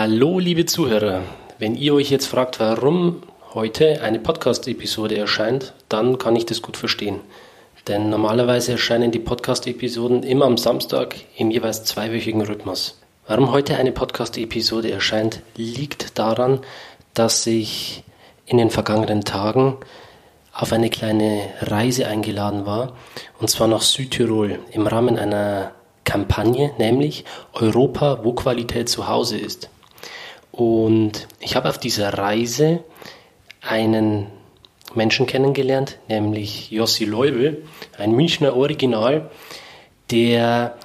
Hallo, liebe Zuhörer. Wenn ihr euch jetzt fragt, warum heute eine Podcast-Episode erscheint, dann kann ich das gut verstehen. Denn normalerweise erscheinen die Podcast-Episoden immer am Samstag im jeweils zweiwöchigen Rhythmus. Warum heute eine Podcast-Episode erscheint, liegt daran, dass ich in den vergangenen Tagen auf eine kleine Reise eingeladen war, und zwar nach Südtirol im Rahmen einer Kampagne, nämlich Europa, wo Qualität zu Hause ist. Und ich habe auf dieser Reise einen Menschen kennengelernt, nämlich Jossi Leubel, ein Münchner Original, der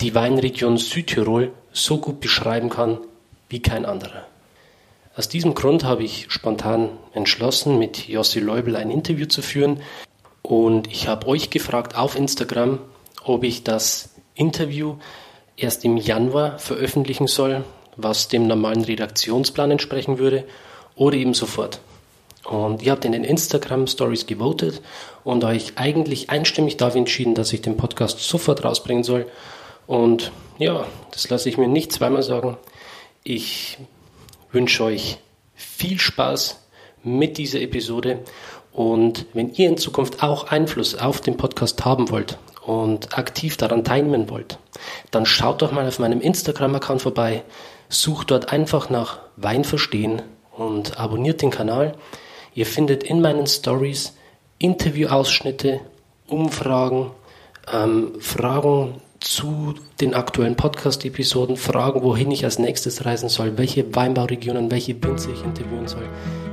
die Weinregion Südtirol so gut beschreiben kann wie kein anderer. Aus diesem Grund habe ich spontan entschlossen, mit Jossi Leubel ein Interview zu führen. Und ich habe euch gefragt auf Instagram, ob ich das Interview erst im Januar veröffentlichen soll, was dem normalen Redaktionsplan entsprechen würde, oder eben sofort. Und ihr habt in den Instagram Stories gewotet und euch eigentlich einstimmig dafür entschieden, dass ich den Podcast sofort rausbringen soll. Und ja, das lasse ich mir nicht zweimal sagen. Ich wünsche euch viel Spaß mit dieser Episode. Und wenn ihr in Zukunft auch Einfluss auf den Podcast haben wollt und aktiv daran teilnehmen wollt, dann schaut doch mal auf meinem Instagram-Account vorbei, sucht dort einfach nach Wein verstehen und abonniert den Kanal. Ihr findet in meinen Stories Interviewausschnitte, Umfragen, ähm, Fragen zu den aktuellen Podcast-Episoden, Fragen, wohin ich als nächstes reisen soll, welche Weinbauregionen, welche Winzer ich interviewen soll.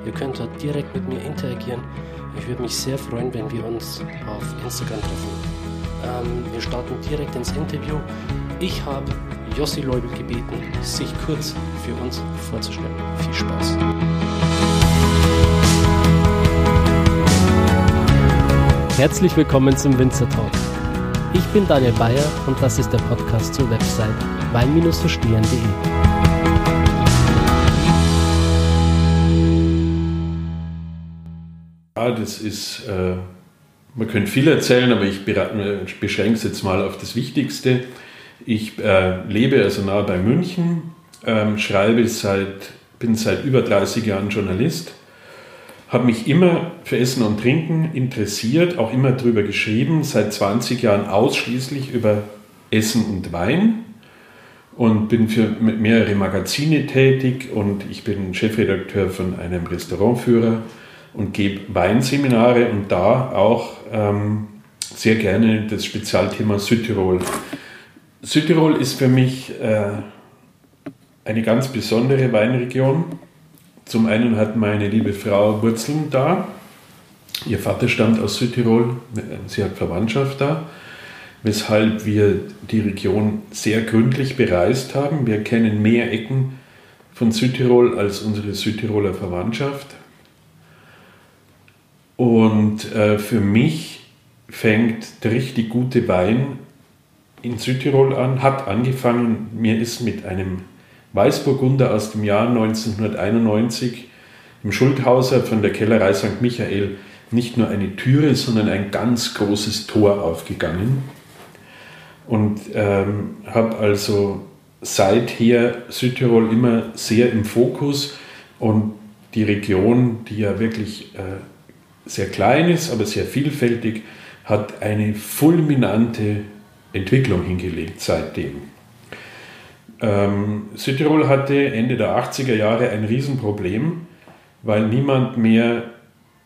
Ihr könnt dort direkt mit mir interagieren. Ich würde mich sehr freuen, wenn wir uns auf Instagram treffen. Ähm, wir starten direkt ins Interview. Ich habe Jossi Leubel gebeten, sich kurz für uns vorzustellen. Viel Spaß. Herzlich willkommen zum Winzer Talk. Ich bin Daniel Bayer und das ist der Podcast zur Website wein-verstehen.de. Ja, das ist äh man könnte viel erzählen, aber ich beschränke es jetzt mal auf das Wichtigste. Ich äh, lebe also nahe bei München, ähm, schreibe seit, bin seit über 30 Jahren Journalist, habe mich immer für Essen und Trinken interessiert, auch immer darüber geschrieben, seit 20 Jahren ausschließlich über Essen und Wein und bin für mehrere Magazine tätig und ich bin Chefredakteur von einem Restaurantführer und gebe Weinseminare und da auch ähm, sehr gerne das Spezialthema Südtirol. Südtirol ist für mich äh, eine ganz besondere Weinregion. Zum einen hat meine liebe Frau Wurzeln da. Ihr Vater stammt aus Südtirol, sie hat Verwandtschaft da, weshalb wir die Region sehr gründlich bereist haben. Wir kennen mehr Ecken von Südtirol als unsere Südtiroler Verwandtschaft. Und äh, für mich fängt der richtig gute Wein in Südtirol an, hat angefangen, mir ist mit einem Weißburgunder aus dem Jahr 1991 im Schulthauser von der Kellerei St. Michael nicht nur eine Türe, sondern ein ganz großes Tor aufgegangen. Und ähm, habe also seither Südtirol immer sehr im Fokus und die Region, die ja wirklich äh, sehr klein ist, aber sehr vielfältig, hat eine fulminante Entwicklung hingelegt seitdem. Ähm, Südtirol hatte Ende der 80er Jahre ein Riesenproblem, weil niemand mehr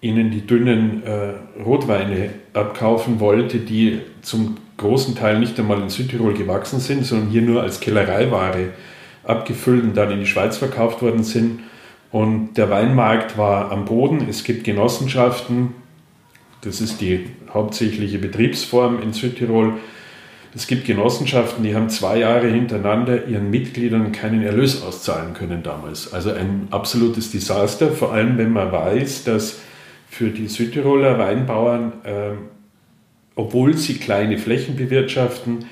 ihnen die dünnen äh, Rotweine abkaufen wollte, die zum großen Teil nicht einmal in Südtirol gewachsen sind, sondern hier nur als Kellereiware abgefüllt und dann in die Schweiz verkauft worden sind. Und der Weinmarkt war am Boden. Es gibt Genossenschaften. Das ist die hauptsächliche Betriebsform in Südtirol. Es gibt Genossenschaften, die haben zwei Jahre hintereinander ihren Mitgliedern keinen Erlös auszahlen können damals. Also ein absolutes Desaster, vor allem wenn man weiß, dass für die Südtiroler Weinbauern, äh, obwohl sie kleine Flächen bewirtschaften,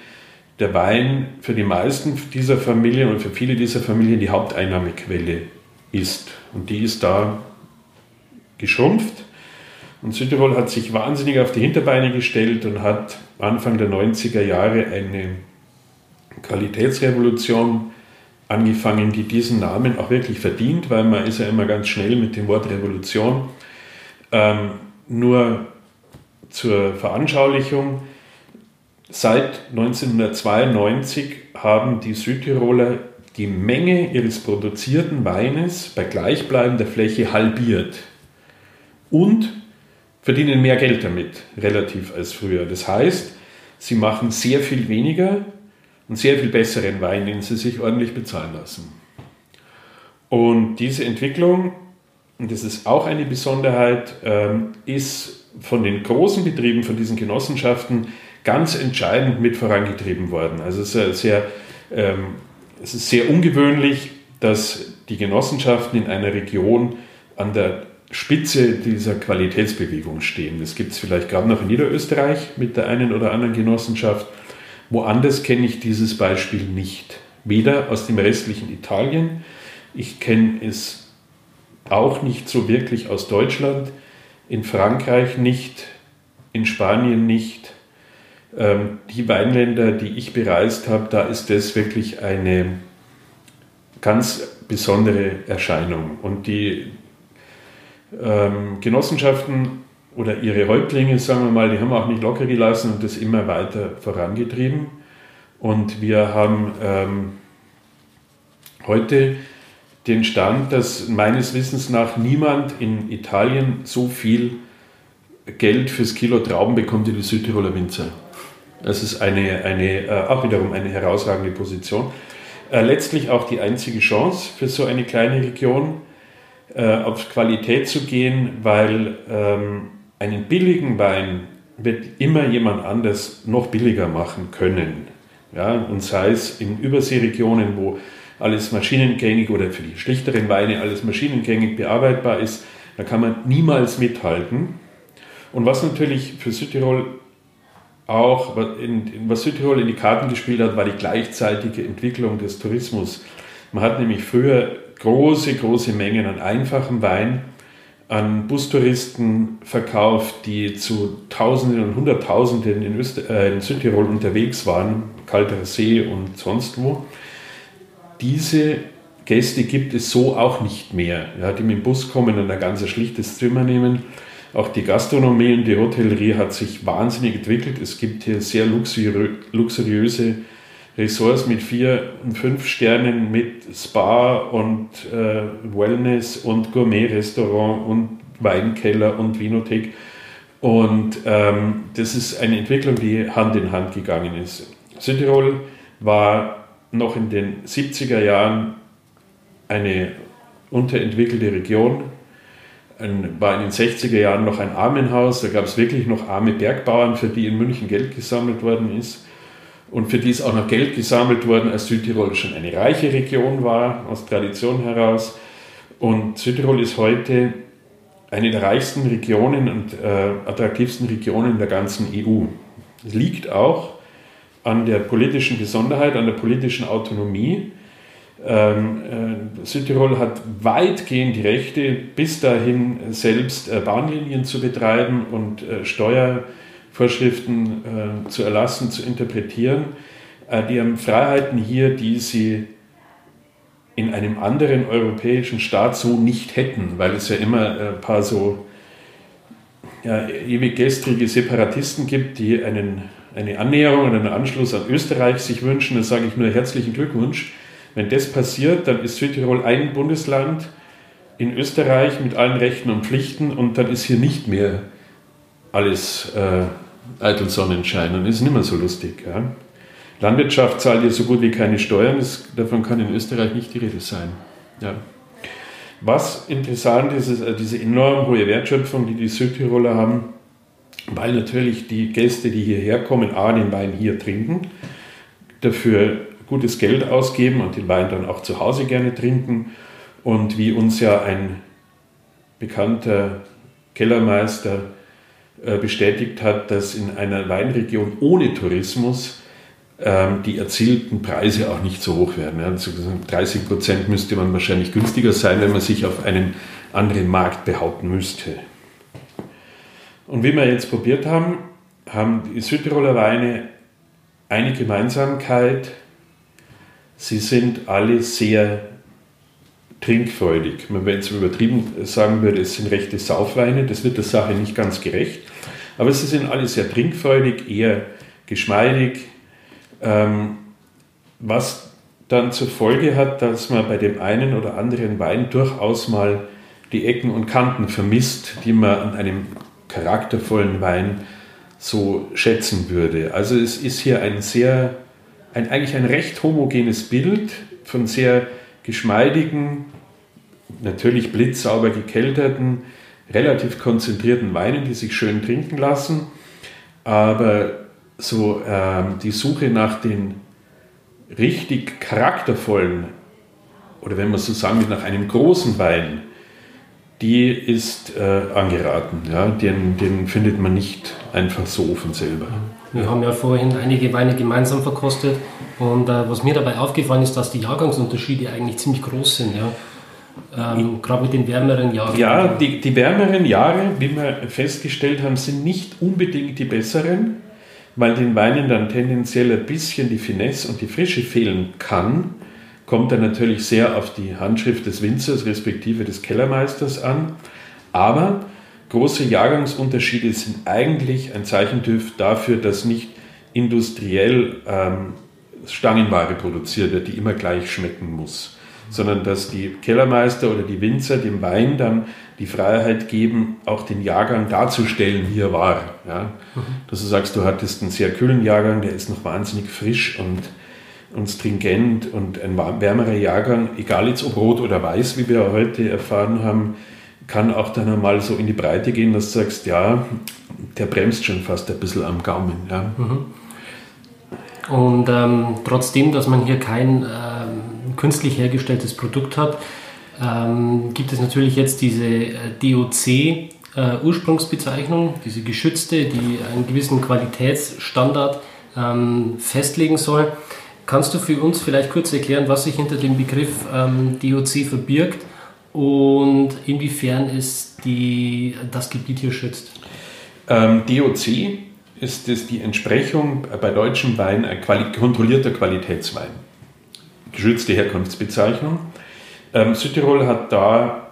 der Wein für die meisten dieser Familien und für viele dieser Familien die Haupteinnahmequelle ist. Und die ist da geschrumpft. Und Südtirol hat sich wahnsinnig auf die Hinterbeine gestellt und hat Anfang der 90er Jahre eine Qualitätsrevolution angefangen, die diesen Namen auch wirklich verdient, weil man ist ja immer ganz schnell mit dem Wort Revolution. Ähm, nur zur Veranschaulichung, seit 1992 haben die Südtiroler die Menge ihres produzierten Weines bei gleichbleibender Fläche halbiert und verdienen mehr Geld damit, relativ als früher. Das heißt, sie machen sehr viel weniger und sehr viel besseren Wein, den sie sich ordentlich bezahlen lassen. Und diese Entwicklung, und das ist auch eine Besonderheit, ähm, ist von den großen Betrieben, von diesen Genossenschaften ganz entscheidend mit vorangetrieben worden. Also es ist sehr, ähm, es ist sehr ungewöhnlich, dass die Genossenschaften in einer Region an der Spitze dieser Qualitätsbewegung stehen. Das gibt es vielleicht gerade noch in Niederösterreich mit der einen oder anderen Genossenschaft. Woanders kenne ich dieses Beispiel nicht. Weder aus dem restlichen Italien, ich kenne es auch nicht so wirklich aus Deutschland, in Frankreich nicht, in Spanien nicht. Ähm, die Weinländer, die ich bereist habe, da ist das wirklich eine ganz besondere Erscheinung. Und die ähm, Genossenschaften oder ihre Häuptlinge, sagen wir mal, die haben auch nicht locker gelassen und das immer weiter vorangetrieben. Und wir haben ähm, heute den Stand, dass meines Wissens nach niemand in Italien so viel Geld fürs Kilo Trauben bekommt wie die Südtiroler Winzer. Das ist eine, eine, äh, auch wiederum eine herausragende Position. Äh, letztlich auch die einzige Chance für so eine kleine Region, äh, auf Qualität zu gehen, weil ähm, einen billigen Wein wird immer jemand anders noch billiger machen können. Ja, und sei es in Überseeregionen, wo alles maschinengängig oder für die schlichteren Weine alles maschinengängig bearbeitbar ist, da kann man niemals mithalten. Und was natürlich für Südtirol auch, was Südtirol in die Karten gespielt hat, war die gleichzeitige Entwicklung des Tourismus. Man hat nämlich früher große, große Mengen an einfachem Wein an Bustouristen verkauft, die zu Tausenden und Hunderttausenden in, äh, in Südtirol unterwegs waren, Kalter See und sonst wo. Diese Gäste gibt es so auch nicht mehr, ja, die mit dem Bus kommen und ein ganz schlichtes Zimmer nehmen. Auch die Gastronomie und die Hotellerie hat sich wahnsinnig entwickelt. Es gibt hier sehr luxuriöse Ressorts mit vier und fünf Sternen, mit Spa und äh, Wellness und Gourmet-Restaurant und Weinkeller und Vinothek. Und ähm, das ist eine Entwicklung, die Hand in Hand gegangen ist. Südtirol war noch in den 70er Jahren eine unterentwickelte Region, ein, war in den 60er Jahren noch ein Armenhaus, da gab es wirklich noch arme Bergbauern, für die in München Geld gesammelt worden ist und für die ist auch noch Geld gesammelt worden, als Südtirol schon eine reiche Region war, aus Tradition heraus. Und Südtirol ist heute eine der reichsten Regionen und äh, attraktivsten Regionen der ganzen EU. Es liegt auch an der politischen Besonderheit, an der politischen Autonomie. Ähm, äh, Südtirol hat weitgehend die Rechte, bis dahin selbst äh, Bahnlinien zu betreiben und äh, Steuer Vorschriften äh, zu erlassen, zu interpretieren. Äh, die haben Freiheiten hier, die sie in einem anderen europäischen Staat so nicht hätten, weil es ja immer äh, ein paar so ja, ewig gestrige Separatisten gibt, die einen, eine Annäherung und einen Anschluss an Österreich sich wünschen. Da sage ich nur herzlichen Glückwunsch. Wenn das passiert, dann ist Südtirol ein Bundesland in Österreich mit allen Rechten und Pflichten und dann ist hier nicht mehr alles äh, eitel Sonnenschein und ist nicht mehr so lustig. Ja. Landwirtschaft zahlt ja so gut wie keine Steuern, das, davon kann in Österreich nicht die Rede sein. Ja. Was interessant ist, ist äh, diese enorm hohe Wertschöpfung, die die Südtiroler haben, weil natürlich die Gäste, die hierher kommen, A, den Wein hier trinken, dafür gutes Geld ausgeben und den Wein dann auch zu Hause gerne trinken. Und wie uns ja ein bekannter Kellermeister bestätigt hat, dass in einer Weinregion ohne Tourismus ähm, die erzielten Preise auch nicht so hoch werden. 30 Prozent müsste man wahrscheinlich günstiger sein, wenn man sich auf einem anderen Markt behaupten müsste. Und wie wir jetzt probiert haben, haben die Südtiroler Weine eine Gemeinsamkeit. sie sind alle sehr trinkfreudig. Wenn jetzt übertrieben sagen würde, es sind rechte Saufweine, das wird der Sache nicht ganz gerecht. Aber sie sind alle sehr trinkfreudig, eher geschmeidig, ähm, was dann zur Folge hat, dass man bei dem einen oder anderen Wein durchaus mal die Ecken und Kanten vermisst, die man an einem charaktervollen Wein so schätzen würde. Also es ist hier ein sehr, ein, eigentlich ein recht homogenes Bild von sehr geschmeidigen, natürlich blitzsauber gekelterten, relativ konzentrierten Weinen, die sich schön trinken lassen. Aber so ähm, die Suche nach den richtig charaktervollen, oder wenn man so sagen will, nach einem großen Wein, die ist äh, angeraten. Ja? Den, den findet man nicht einfach so von selber. Wir haben ja vorhin einige Weine gemeinsam verkostet und äh, was mir dabei aufgefallen ist, dass die Jahrgangsunterschiede eigentlich ziemlich groß sind. Ja? Ähm, Gerade mit den wärmeren Jahren. Ja, die, die wärmeren Jahre, wie wir festgestellt haben, sind nicht unbedingt die besseren, weil den Weinen dann tendenziell ein bisschen die Finesse und die Frische fehlen kann kommt dann natürlich sehr auf die Handschrift des Winzers respektive des Kellermeisters an. Aber große Jahrgangsunterschiede sind eigentlich ein Zeichen dafür, dass nicht industriell ähm, Stangenware produziert wird, die immer gleich schmecken muss, sondern dass die Kellermeister oder die Winzer dem Wein dann die Freiheit geben, auch den Jahrgang darzustellen, wie er war. Ja? Mhm. Dass du sagst, du hattest einen sehr kühlen Jahrgang, der ist noch wahnsinnig frisch und und stringent und ein wärmerer Jahrgang, egal jetzt ob rot oder weiß, wie wir heute erfahren haben, kann auch dann einmal so in die Breite gehen, dass du sagst, ja, der bremst schon fast ein bisschen am Gaumen. Ja. Mhm. Und ähm, trotzdem, dass man hier kein künstlich hergestelltes Produkt hat, ähm, gibt es natürlich jetzt diese äh, DOC-Ursprungsbezeichnung, äh, diese geschützte, die einen gewissen Qualitätsstandard ähm, festlegen soll. Kannst du für uns vielleicht kurz erklären, was sich hinter dem Begriff ähm, DOC verbirgt und inwiefern es die, das Gebiet hier schützt? Ähm, DOC ist es die Entsprechung bei deutschem Wein ein quali kontrollierter Qualitätswein. Geschützte Herkunftsbezeichnung. Ähm, Südtirol hat da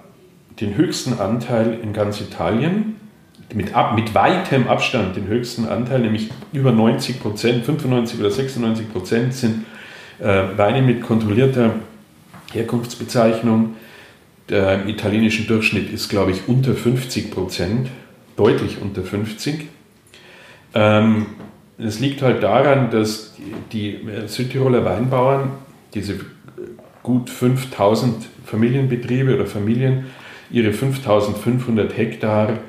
den höchsten Anteil in ganz Italien, mit, ab, mit weitem Abstand den höchsten Anteil, nämlich über 90 Prozent, 95 oder 96 Prozent sind äh, Weine mit kontrollierter Herkunftsbezeichnung. Der italienische Durchschnitt ist, glaube ich, unter 50 Prozent, deutlich unter 50. Ähm, es liegt halt daran, dass die, die Südtiroler Weinbauern, diese gut 5000 Familienbetriebe oder Familien, ihre 5500 Hektar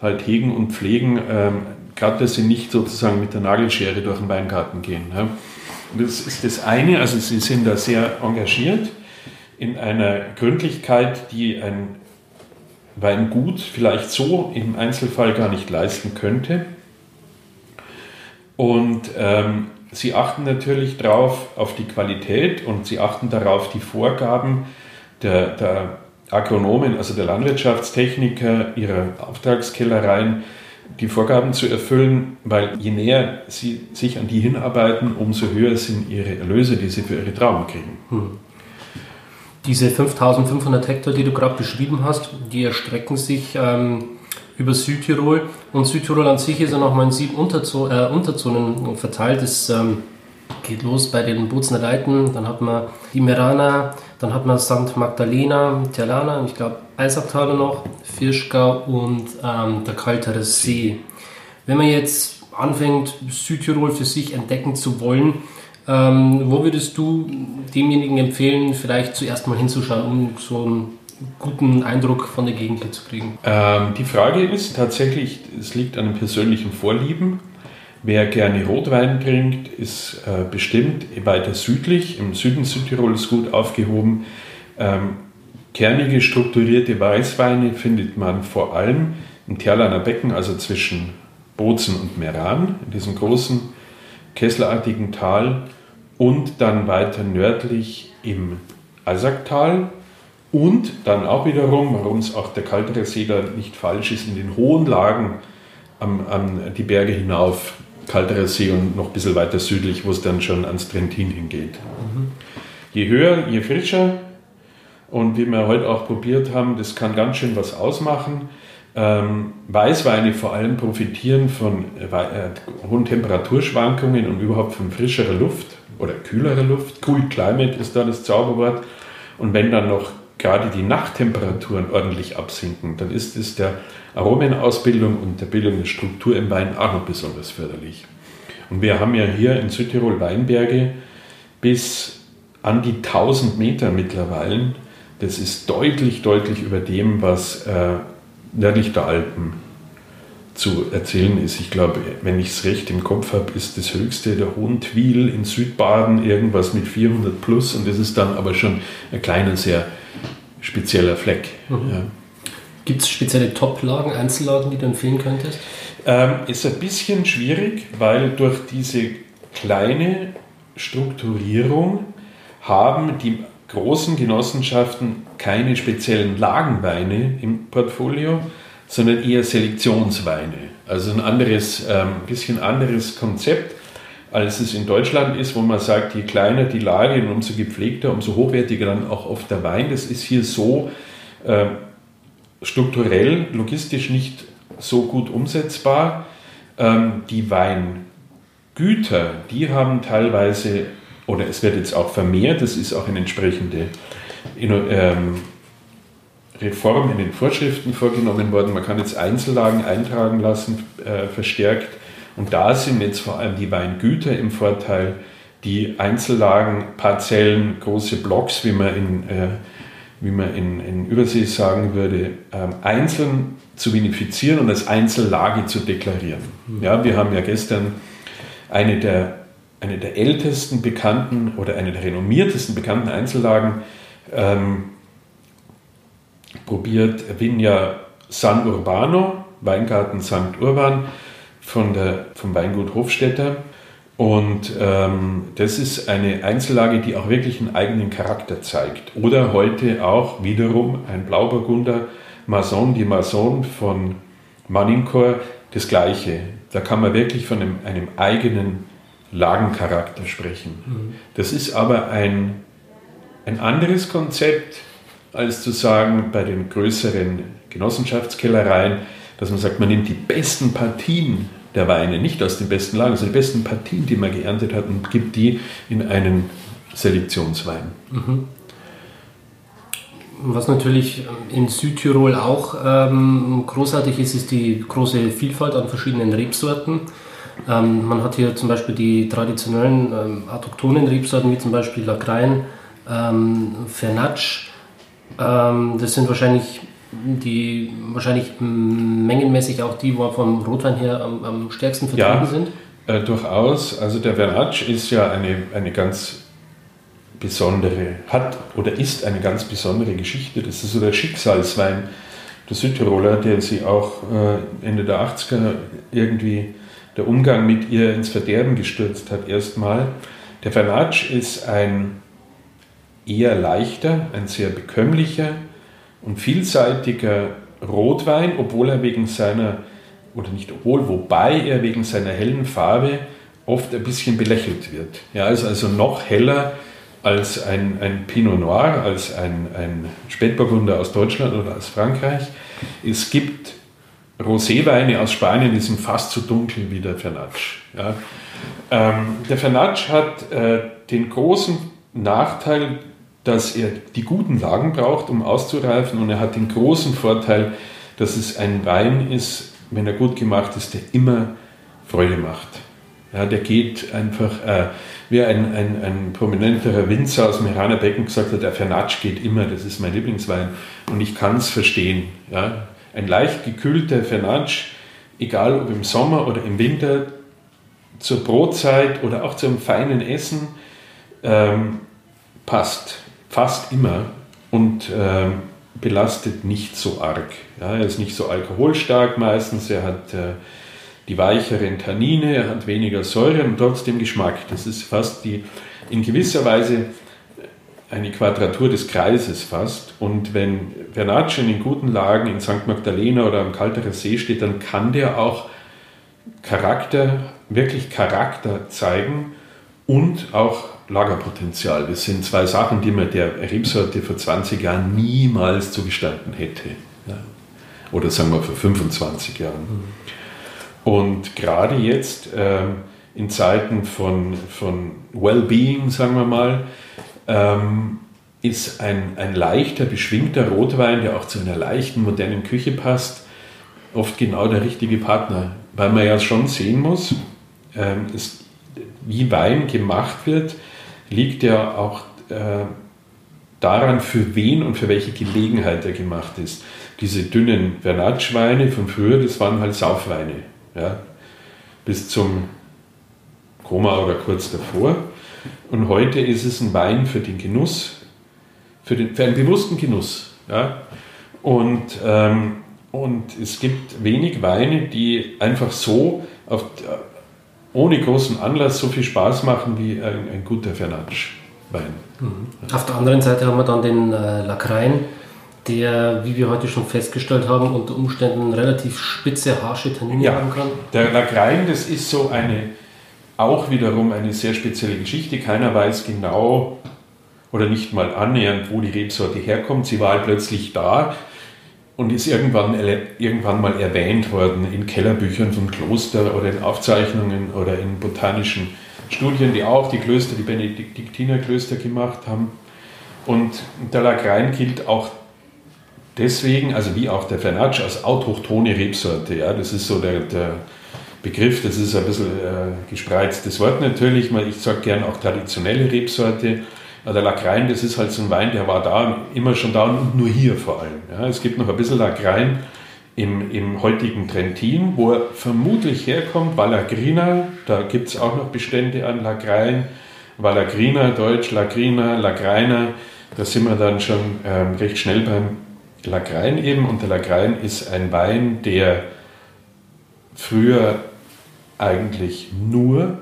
halt hegen und pflegen, ähm, gerade dass sie nicht sozusagen mit der Nagelschere durch den Weingarten gehen. Ja. Das ist das eine, also sie sind da sehr engagiert in einer Gründlichkeit, die ein Weingut vielleicht so im Einzelfall gar nicht leisten könnte. Und ähm, sie achten natürlich darauf, auf die Qualität und sie achten darauf, die Vorgaben der, der Agronomen, also der Landwirtschaftstechniker ihrer Auftragskellereien, die Vorgaben zu erfüllen, weil je näher sie sich an die hinarbeiten, umso höher sind ihre Erlöse, die sie für ihre Trauben kriegen. Hm. Diese 5500 Hektar, die du gerade beschrieben hast, die erstrecken sich ähm, über Südtirol und Südtirol an sich ist ja nochmal in sieben Unterzo äh, Unterzonen verteilt. Es ähm, geht los bei den Bozner Leiten, dann hat man die Merana, dann hat man St. Magdalena, Terlana, ich glaube Eisacktaler noch, Fischgau und ähm, der Kaltere See. Wenn man jetzt anfängt, Südtirol für sich entdecken zu wollen, ähm, wo würdest du demjenigen empfehlen, vielleicht zuerst mal hinzuschauen, um so einen guten Eindruck von der Gegend hier zu kriegen? Ähm, die Frage ist tatsächlich, es liegt an den persönlichen Vorlieben. Wer gerne Rotwein trinkt, ist äh, bestimmt weiter südlich. Im Süden Südtirols gut aufgehoben. Ähm, kernige, strukturierte Weißweine findet man vor allem im Terlaner Becken, also zwischen Bozen und Meran, in diesem großen kesselartigen Tal. Und dann weiter nördlich im Eisacktal. Und dann auch wiederum, warum es auch der Kalterer See da nicht falsch ist, in den hohen Lagen am, an die Berge hinauf Kalterer See und noch ein bisschen weiter südlich, wo es dann schon ans Trentin hingeht. Mhm. je höher, je frischer. Und wie wir heute auch probiert haben, das kann ganz schön was ausmachen. Ähm, Weißweine vor allem profitieren von äh, äh, hohen Temperaturschwankungen und überhaupt von frischerer Luft oder kühlerer Luft. Cool Climate ist da das Zauberwort. Und wenn dann noch gerade die Nachttemperaturen ordentlich absinken, dann ist es der Aromenausbildung und der Bildung der Struktur im Wein auch noch besonders förderlich. Und wir haben ja hier in Südtirol Weinberge bis an die 1000 Meter mittlerweile. Das ist deutlich, deutlich über dem, was äh, nördlich der Alpen zu erzählen ist. Ich glaube, wenn ich es recht im Kopf habe, ist das höchste der Hohentwiel in Südbaden irgendwas mit 400 plus und das ist dann aber schon ein kleiner, sehr spezieller Fleck. Mhm. Ja. Gibt es spezielle Top-Lagen, Einzellagen, die du empfehlen könntest? Ähm, ist ein bisschen schwierig, weil durch diese kleine Strukturierung haben die großen Genossenschaften keine speziellen Lagenweine im Portfolio, sondern eher Selektionsweine. Also ein anderes, ähm, bisschen anderes Konzept, als es in Deutschland ist, wo man sagt, je kleiner die Lage und umso gepflegter, umso hochwertiger dann auch oft der Wein. Das ist hier so äh, strukturell, logistisch nicht so gut umsetzbar. Ähm, die Weingüter, die haben teilweise, oder es wird jetzt auch vermehrt, das ist auch eine entsprechende ähm, Reform in den Vorschriften vorgenommen worden. Man kann jetzt Einzellagen eintragen lassen, äh, verstärkt. Und da sind jetzt vor allem die Weingüter im Vorteil, die Einzellagen, Parzellen, große Blocks, wie man in, äh, wie man in, in Übersee sagen würde, ähm, einzeln zu vinifizieren und als Einzellage zu deklarieren. Mhm. Ja, wir haben ja gestern eine der, eine der ältesten bekannten oder eine der renommiertesten bekannten Einzellagen ähm, probiert Vigna San Urbano, Weingarten St. Urban von der, vom Weingut Hofstetter. Und ähm, das ist eine Einzellage, die auch wirklich einen eigenen Charakter zeigt. Oder heute auch wiederum ein Blauburgunder Mason die Mason von Manincourt das Gleiche. Da kann man wirklich von einem, einem eigenen Lagencharakter sprechen. Mhm. Das ist aber ein, ein anderes Konzept, als zu sagen bei den größeren Genossenschaftskellereien, dass man sagt, man nimmt die besten Partien der Weine, nicht aus den besten Lagen, sondern die besten Partien, die man geerntet hat und gibt die in einen Selektionswein. Mhm. Was natürlich in Südtirol auch ähm, großartig ist, ist die große Vielfalt an verschiedenen Rebsorten. Ähm, man hat hier zum Beispiel die traditionellen ähm, autochthonen Rebsorten, wie zum Beispiel Lagrein, ähm, Fernatsch. Ähm, das sind wahrscheinlich die wahrscheinlich mengenmäßig auch die, wo vom Rotwein her am, am stärksten vertreten ja, sind. Äh, durchaus. Also der Vernatsch ist ja eine, eine ganz besondere, hat oder ist eine ganz besondere Geschichte. Das ist so der Schicksalswein der Südtiroler, der sie auch äh, Ende der 80er irgendwie der Umgang mit ihr ins Verderben gestürzt hat, erstmal. Der Vernatsch ist ein eher leichter, ein sehr bekömmlicher und vielseitiger Rotwein, obwohl er wegen seiner, oder nicht obwohl, wobei er wegen seiner hellen Farbe oft ein bisschen belächelt wird. Ja, ist also noch heller als ein, ein Pinot Noir, als ein, ein Spätburgunder aus Deutschland oder aus Frankreich. Es gibt Roséweine aus Spanien, die sind fast so dunkel wie der Fernatsch. Ja. Ähm, der Fernatsch hat äh, den großen Nachteil, dass er die guten Lagen braucht, um auszureifen und er hat den großen Vorteil, dass es ein Wein ist, wenn er gut gemacht ist, der immer Freude macht. Ja, der geht einfach, äh, wie ein, ein, ein prominenterer Winzer aus dem Iraner Becken gesagt hat, der Fernatsch geht immer, das ist mein Lieblingswein. Und ich kann es verstehen. Ja. Ein leicht gekühlter Fernatsch, egal ob im Sommer oder im Winter, zur Brotzeit oder auch zum feinen Essen, ähm, passt fast immer und äh, belastet nicht so arg. Ja, er ist nicht so alkoholstark meistens, er hat äh, die weicheren Tannine, er hat weniger Säure und trotzdem Geschmack. Das ist fast die, in gewisser Weise eine Quadratur des Kreises fast. Und wenn Vernaccia in guten Lagen in St. Magdalena oder am Kalterer See steht, dann kann der auch Charakter, wirklich Charakter zeigen und auch Lagerpotenzial. Das sind zwei Sachen, die man der Rebsorte vor 20 Jahren niemals zugestanden hätte. Oder sagen wir vor 25 Jahren. Mhm. Und gerade jetzt ähm, in Zeiten von, von Wellbeing, sagen wir mal, ähm, ist ein, ein leichter, beschwingter Rotwein, der auch zu einer leichten, modernen Küche passt, oft genau der richtige Partner. Weil man ja schon sehen muss, ähm, es, wie Wein gemacht wird, liegt ja auch äh, daran, für wen und für welche Gelegenheit er gemacht ist. Diese dünnen Vernatschweine von früher, das waren halt Saufweine. Ja, bis zum Koma oder kurz davor. Und heute ist es ein Wein für den Genuss, für, den, für einen bewussten Genuss. Ja? Und, ähm, und es gibt wenig Weine, die einfach so auf, ohne großen Anlass so viel Spaß machen wie ein, ein guter Fernatsch-Wein. Mhm. Auf der anderen Seite haben wir dann den äh, Lacrein, der, wie wir heute schon festgestellt haben, unter Umständen relativ spitze, harsche Tannine ja, haben kann. Der Lacrein, das ist so eine, auch wiederum eine sehr spezielle Geschichte. Keiner weiß genau oder nicht mal annähernd, wo die Rebsorte herkommt. Sie war halt plötzlich da und ist irgendwann, irgendwann mal erwähnt worden in Kellerbüchern von Kloster oder in Aufzeichnungen oder in botanischen Studien, die auch die Klöster, die Benediktinerklöster gemacht haben. Und der Lagrein gilt auch deswegen, also wie auch der Fernatsch, als autochtone Rebsorte. Ja, das ist so der, der Begriff, das ist ein bisschen äh, gespreiztes Wort natürlich. Ich sage gern auch traditionelle Rebsorte der Lacrein, das ist halt so ein Wein, der war da, immer schon da und nur hier vor allem. Ja, es gibt noch ein bisschen Lacrein im, im heutigen Trentin, wo er vermutlich herkommt, Valagrina, da gibt es auch noch Bestände an Lacrein, Valagrina, Deutsch, Lagrina, Lagreiner, da sind wir dann schon ähm, recht schnell beim Lacrein eben. Und der Lacrein ist ein Wein, der früher eigentlich nur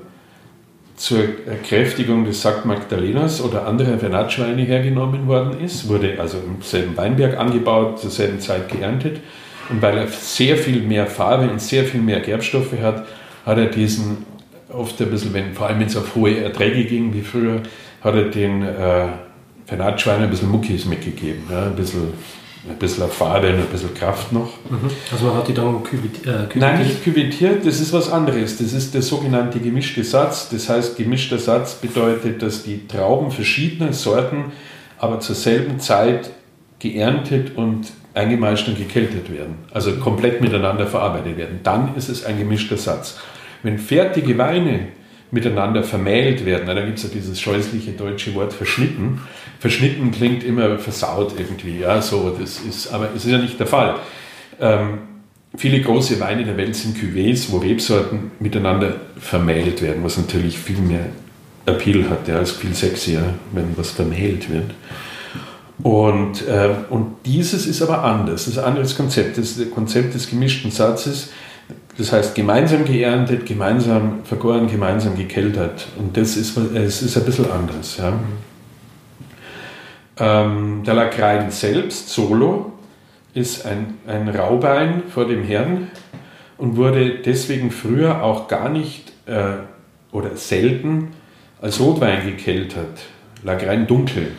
zur Kräftigung des St. Magdalenas oder anderer Vernatschweine hergenommen worden ist, wurde also im selben Weinberg angebaut, zur selben Zeit geerntet. Und weil er sehr viel mehr Farbe und sehr viel mehr Gerbstoffe hat, hat er diesen oft ein bisschen, wenn, vor allem wenn es auf hohe Erträge ging wie früher, hat er den äh, Vernatschweinen ein bisschen Muckis mitgegeben, ja, ein bisschen ein bisschen Farbe und ein bisschen Kraft noch. Mhm. Also man hat die dann küvitiert? Äh, Nein, nicht küvitiert, das ist was anderes. Das ist der sogenannte gemischte Satz. Das heißt, gemischter Satz bedeutet, dass die Trauben verschiedener Sorten aber zur selben Zeit geerntet und eingemeischt und gekältet werden. Also komplett miteinander verarbeitet werden. Dann ist es ein gemischter Satz. Wenn fertige Weine miteinander vermählt werden. Da gibt es ja dieses scheußliche deutsche Wort verschnitten. Verschnitten klingt immer versaut irgendwie, ja, so, das ist, aber es ist ja nicht der Fall. Ähm, viele große Weine der Welt sind Cuvées, wo Rebsorten miteinander vermählt werden, was natürlich viel mehr Appeal hat, ja, als viel sexier, wenn was vermählt wird. Und, äh, und dieses ist aber anders, das ist ein anderes Konzept. Das Konzept des gemischten Satzes das heißt, gemeinsam geerntet, gemeinsam vergoren, gemeinsam gekeltert. Und das ist, es ist ein bisschen anders. Ja. Ähm, der Lacrein selbst, solo, ist ein, ein Raubein vor dem Herrn und wurde deswegen früher auch gar nicht äh, oder selten als Rotwein gekeltert. Lagrein dunkel,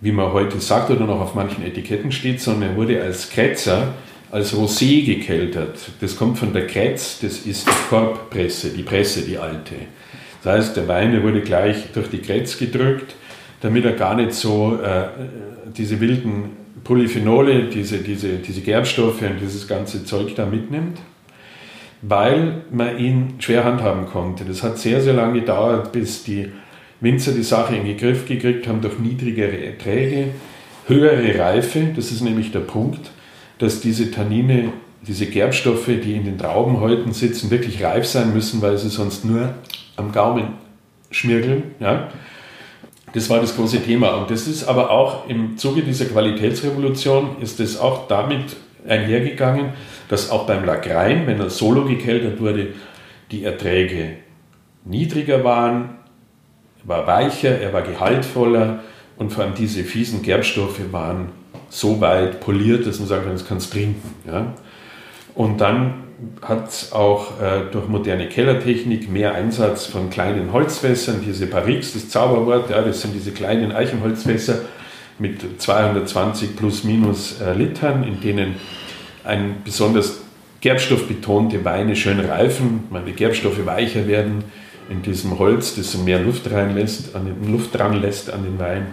wie man heute sagt oder noch auf manchen Etiketten steht, sondern er wurde als Kretzer als Rosé gekeltert. Das kommt von der Kretz, das ist die Korbpresse, die Presse, die alte. Das heißt, der Wein wurde gleich durch die Kretz gedrückt, damit er gar nicht so äh, diese wilden Polyphenole, diese, diese, diese Gerbstoffe und dieses ganze Zeug da mitnimmt, weil man ihn schwer handhaben konnte. Das hat sehr, sehr lange gedauert, bis die Winzer die Sache in den Griff gekriegt haben durch niedrigere Erträge, höhere Reife, das ist nämlich der Punkt dass diese Tannine, diese Gerbstoffe, die in den Traubenhäuten sitzen, wirklich reif sein müssen, weil sie sonst nur am Gaumen schmirgeln. Ja? Das war das große Thema. Und das ist aber auch im Zuge dieser Qualitätsrevolution ist es auch damit einhergegangen, dass auch beim Lagrein, wenn er solo gekeltert wurde, die Erträge niedriger waren, er war weicher, er war gehaltvoller und vor allem diese fiesen Gerbstoffe waren so weit poliert, dass man sagen kann, das kannst trinken. Ja? Und dann hat es auch äh, durch moderne Kellertechnik mehr Einsatz von kleinen Holzfässern, diese Barriques, das Zauberwort, ja, das sind diese kleinen Eichenholzfässer mit 220 plus minus äh, Litern, in denen ein besonders gerbstoffbetonte Weine schön reifen, weil die Gerbstoffe weicher werden in diesem Holz, das mehr Luft reinlässt, an den, Luft dran lässt an den Wein.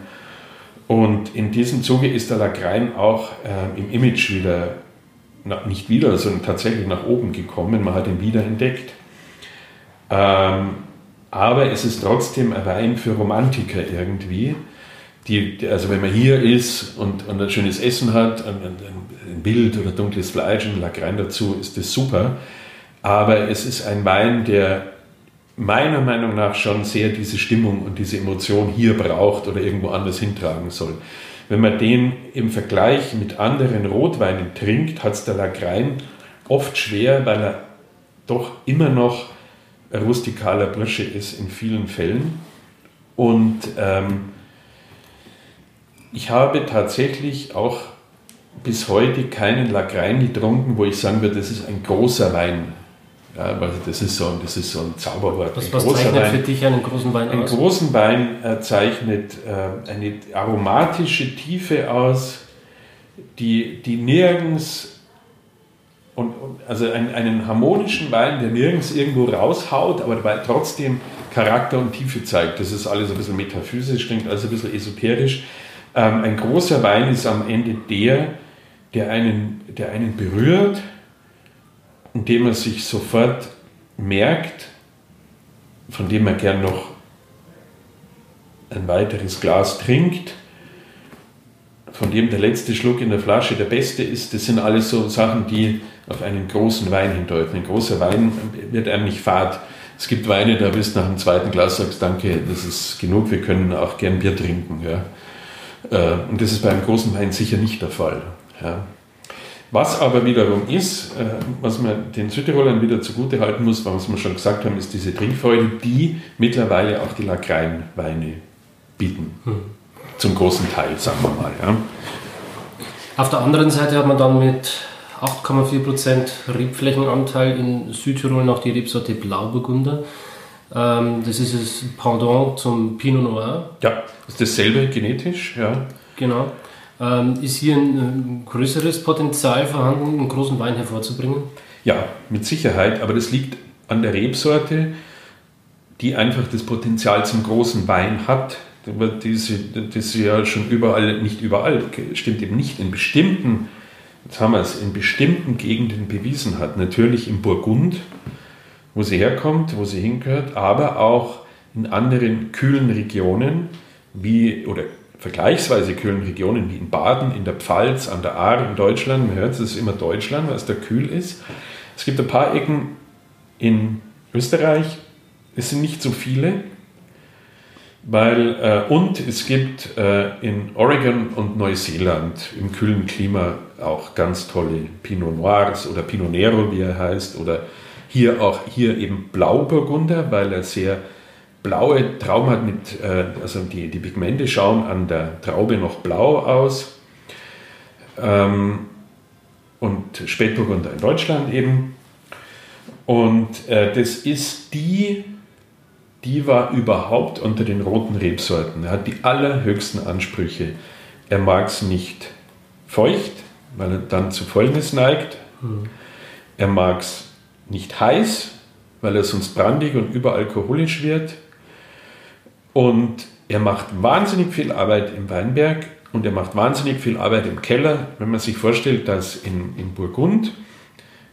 Und in diesem Zuge ist der Lagrein auch äh, im Image wieder, na, nicht wieder, sondern tatsächlich nach oben gekommen. Man hat ihn wieder entdeckt. Ähm, aber es ist trotzdem ein Wein für Romantiker irgendwie. Die, also wenn man hier ist und, und ein schönes Essen hat, ein, ein, Bild oder dunkles Fleisch und Lagrein dazu, ist das super. Aber es ist ein Wein, der meiner Meinung nach schon sehr diese Stimmung und diese Emotion hier braucht oder irgendwo anders hintragen soll. Wenn man den im Vergleich mit anderen Rotweinen trinkt, hat es der Lagrein oft schwer, weil er doch immer noch rustikaler Bursche ist in vielen Fällen. Und ähm, ich habe tatsächlich auch bis heute keinen Lagrein getrunken, wo ich sagen würde, das ist ein großer Wein. Ja, weil das ist so ein, das ist so ein Zauberwort. Was, was zeichnet Wein. für dich einen großen Wein aus? Einen großen Wein äh, zeichnet äh, eine aromatische Tiefe aus, die, die nirgends und, und also einen, einen, harmonischen Wein, der nirgends irgendwo raushaut, aber dabei trotzdem Charakter und Tiefe zeigt. Das ist alles ein bisschen metaphysisch, klingt alles ein bisschen esoterisch. Ähm, ein großer Wein ist am Ende der, der einen, der einen berührt, indem man sich sofort merkt, von dem man gern noch ein weiteres Glas trinkt, von dem der letzte Schluck in der Flasche der beste ist, das sind alles so Sachen, die auf einen großen Wein hindeuten. Ein großer Wein wird einem nicht fad. Es gibt Weine, da bist du nach dem zweiten Glas sagst, danke, das ist genug, wir können auch gern Bier trinken. Ja. Äh, und das ist bei einem großen Wein sicher nicht der Fall. Ja. Was aber wiederum ist, äh, was man den Südtirolern wieder zugute halten muss, was wir schon gesagt haben, ist diese Trinkfreude, die mittlerweile auch die Lagreinweine bieten. Hm. Zum großen Teil, sagen wir mal. Ja. Auf der anderen Seite hat man dann mit 8,4% Rebflächenanteil in Südtirol noch die Rebsorte Blauburgunder. Ähm, das ist das Pendant zum Pinot Noir. Ja, ist dasselbe genetisch, ja. Genau. Ähm, ist hier ein, größeres Potenzial vorhanden, einen großen Wein hervorzubringen? Ja, mit Sicherheit, aber das liegt an der Rebsorte, die einfach das Potenzial zum großen Wein hat. Das ja schon überall, nicht überall, stimmt eben nicht, in bestimmten, jetzt haben wir es, in bestimmten Gegenden bewiesen hat. Natürlich im Burgund, wo sie herkommt, wo sie hingehört, aber auch in anderen kühlen Regionen, wie, oder vergleichsweise kühlen Regionen wie in Baden, in der Pfalz, an der Ahr in Deutschland. Man hört, es ist immer Deutschland, weil es da kühl ist. Es gibt ein paar Ecken in Österreich, es sind nicht so viele, weil, äh, und es gibt äh, in Oregon und Neuseeland im kühlen Klima auch ganz tolle Pinot Noirs oder Pinot Nero, wie er heißt, oder hier auch hier eben Blauburgunder, weil er sehr blaue Trauben hat mit, äh, also die, die Pigmente schauen an der Traube noch blau aus. Ähm, und Spätburgunder in Deutschland eben. Und äh, das ist die, die war überhaupt unter den roten Rebsorten. Er hat die allerhöchsten Ansprüche. Er mag es nicht feucht, weil er dann zu Fäulnis neigt. Mhm. Er mag es nicht heiß, weil er sonst brandig und überalkoholisch wird. Und er macht wahnsinnig viel Arbeit im Weinberg und er macht wahnsinnig viel Arbeit im Keller. Wenn man sich vorstellt, dass in, in Burgund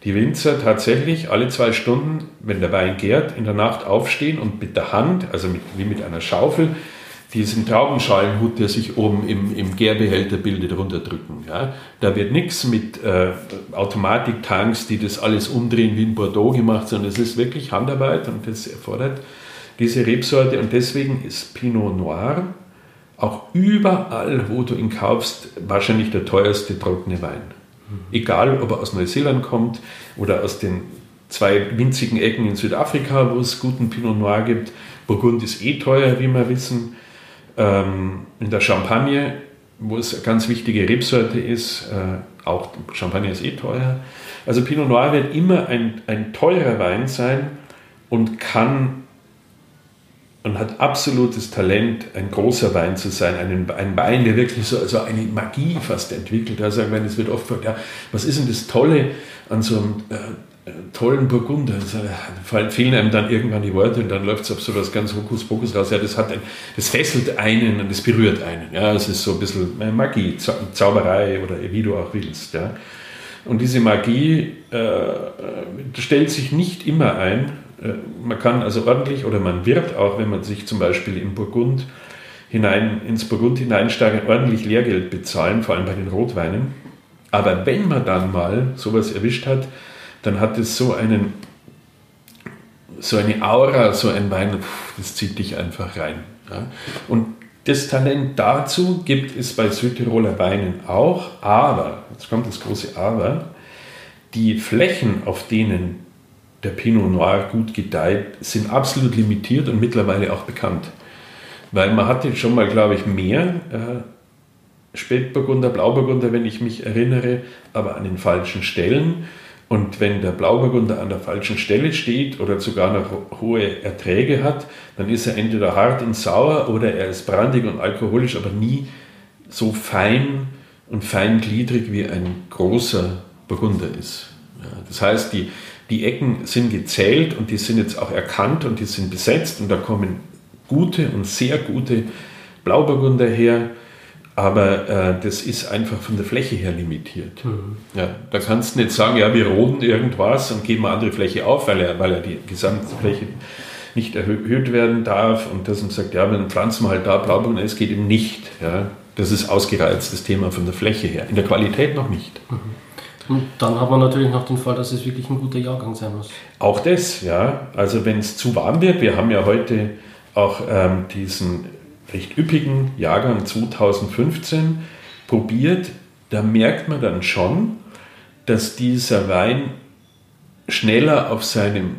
die Winzer tatsächlich alle zwei Stunden, wenn der Wein gärt, in der Nacht aufstehen und mit der Hand, also mit, wie mit einer Schaufel, diesen Traubenschalenhut, der sich oben im, im Gärbehälter bildet, runterdrücken. Ja? Da wird nichts mit äh, Automatiktanks, die das alles umdrehen wie in Bordeaux gemacht, sondern es ist wirklich Handarbeit und das erfordert diese Rebsorte. Und deswegen ist Pinot Noir auch überall, wo du ihn kaufst, wahrscheinlich der teuerste trockene Wein. Mhm. Egal, ob er aus Neuseeland kommt oder aus den zwei winzigen Ecken in Südafrika, wo es guten Pinot Noir gibt. Burgund ist eh teuer, wie wir wissen. Ähm, in der Champagne wo es eine ganz wichtige Rebsorte ist. Äh, auch Champagner ist eh teuer. Also Pinot Noir wird immer ein, ein teurer Wein sein und kann und hat absolutes Talent, ein großer Wein zu sein, ein, ein Wein, der wirklich so also eine Magie fast entwickelt. Also es wird oft gefragt, ja, was ist denn das Tolle an so einem äh, tollen Burgunder? Da fehlen einem dann irgendwann die Worte und dann läuft es auf so was ganz Hokuspokus raus. Ja, das, hat ein, das fesselt einen und das berührt einen. Ja, es ist so ein bisschen Magie, Zauberei oder wie du auch willst. Ja. Und diese Magie äh, stellt sich nicht immer ein, äh, man kann also ordentlich oder man wird auch, wenn man sich zum Beispiel in Burgund hinein, ins Burgund hineinsteigt, ordentlich Lehrgeld bezahlen, vor allem bei den Rotweinen. Aber wenn man dann mal sowas erwischt hat, dann hat es so einen so eine Aura, so ein Wein, das zieht dich einfach rein. Ja. Und das Talent dazu gibt es bei Südtiroler Weinen auch, aber, jetzt kommt das große Aber, die Flächen, auf denen der Pinot Noir gut gedeiht, sind absolut limitiert und mittlerweile auch bekannt. Weil man hatte schon mal, glaube ich, mehr äh, Spätburgunder, Blauburgunder, wenn ich mich erinnere, aber an den falschen Stellen. Und wenn der Blauburgunder an der falschen Stelle steht oder sogar noch hohe Erträge hat, dann ist er entweder hart und sauer oder er ist brandig und alkoholisch, aber nie so fein und feingliedrig wie ein großer Burgunder ist. Ja, das heißt, die, die Ecken sind gezählt und die sind jetzt auch erkannt und die sind besetzt und da kommen gute und sehr gute Blauburgunder her, aber äh, das ist einfach von der Fläche her limitiert. Mhm. Ja, da kannst du nicht sagen, ja, wir roden irgendwas und geben eine andere Fläche auf, weil er, weil er die gesamte Fläche nicht erhöht werden darf und dass man sagt, ja, dann pflanzen wir halt da Blauburgunder, es geht eben nicht. Ja. Das ist ausgereizt, das Thema von der Fläche her. In der Qualität noch nicht. Mhm. Und dann hat man natürlich noch den Fall, dass es wirklich ein guter Jahrgang sein muss. Auch das, ja. Also wenn es zu warm wird, wir haben ja heute auch ähm, diesen recht üppigen Jahrgang 2015 probiert, da merkt man dann schon, dass dieser Wein schneller auf seinem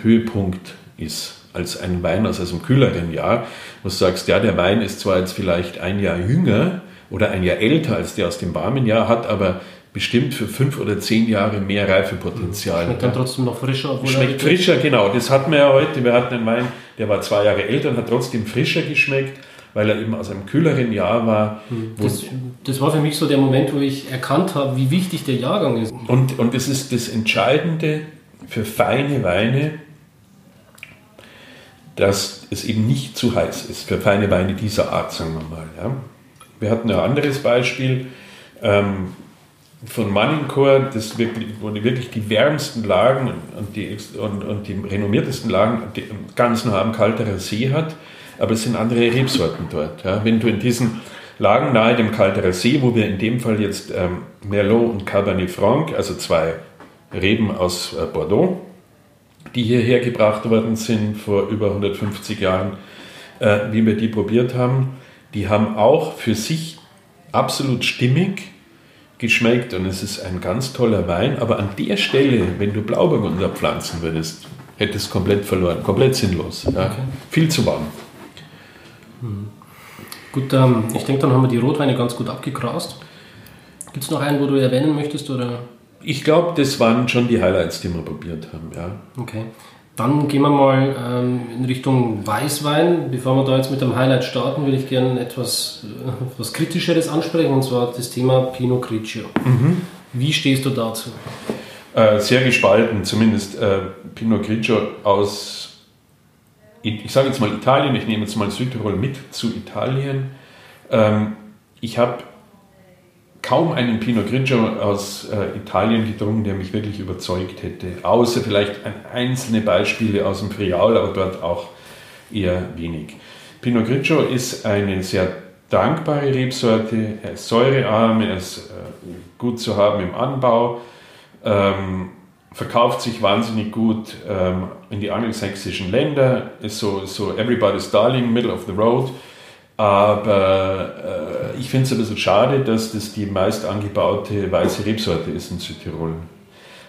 Höhepunkt ist als ein Wein aus einem kühleren Jahr, wo du sagst, ja, der Wein ist zwar jetzt vielleicht ein Jahr jünger oder ein Jahr älter als der aus dem warmen Jahr, hat aber bestimmt für fünf oder zehn Jahre mehr Reifepotenzial. Schmeckt dann trotzdem noch frischer? Schmeckt frischer, genau. Das hatten wir ja heute. Wir hatten einen Wein, der war zwei Jahre älter und hat trotzdem frischer geschmeckt, weil er eben aus einem kühleren Jahr war. Hm. Das, das war für mich so der Moment, wo ich erkannt habe, wie wichtig der Jahrgang ist. Und, und das ist das Entscheidende für feine Weine, dass es eben nicht zu heiß ist, für feine Weine dieser Art, sagen wir mal. Ja. Wir hatten ein anderes Beispiel. Ähm, von Manincourt, das wirklich, wirklich die wärmsten Lagen und die, und, und die renommiertesten Lagen die ganz nah am Kalterer See hat, aber es sind andere Rebsorten dort. Ja. Wenn du in diesen Lagen nahe dem Kalterer See, wo wir in dem Fall jetzt ähm, Merlot und Cabernet Franc, also zwei Reben aus äh, Bordeaux, die hierher gebracht worden sind vor über 150 Jahren, äh, wie wir die probiert haben, die haben auch für sich absolut stimmig geschmeckt und es ist ein ganz toller Wein. Aber an der Stelle, wenn du Blauburgunder pflanzen würdest, hätte es komplett verloren, komplett sinnlos. Ja. Okay. Viel zu warm. Hm. Gut, ähm, ich denke, dann haben wir die Rotweine ganz gut abgegrast. Gibt es noch einen, wo du erwähnen möchtest? Oder? Ich glaube, das waren schon die Highlights, die wir probiert haben. Ja. Okay. Dann gehen wir mal ähm, in Richtung Weißwein. Bevor wir da jetzt mit dem Highlight starten, würde ich gerne etwas äh, was Kritischeres ansprechen, und zwar das Thema Pinot Grigio. Mhm. Wie stehst du dazu? Äh, sehr gespalten, zumindest äh, Pinot Grigio aus, ich sage jetzt mal Italien, ich nehme jetzt mal Südtirol mit zu Italien. Ähm, ich habe kaum einen Pinot Grigio aus äh, Italien gedrungen, der mich wirklich überzeugt hätte. Außer vielleicht einzelne Beispiele aus dem Friaul, aber dort auch eher wenig. Pinot Grigio ist eine sehr dankbare Rebsorte. Er ist säurearm, er ist äh, gut zu haben im Anbau, ähm, verkauft sich wahnsinnig gut ähm, in die angelsächsischen Länder, ist so, so everybody's darling, middle of the road. Aber äh, ich finde es ein bisschen schade, dass das die meist angebaute weiße Rebsorte ist in Südtirol.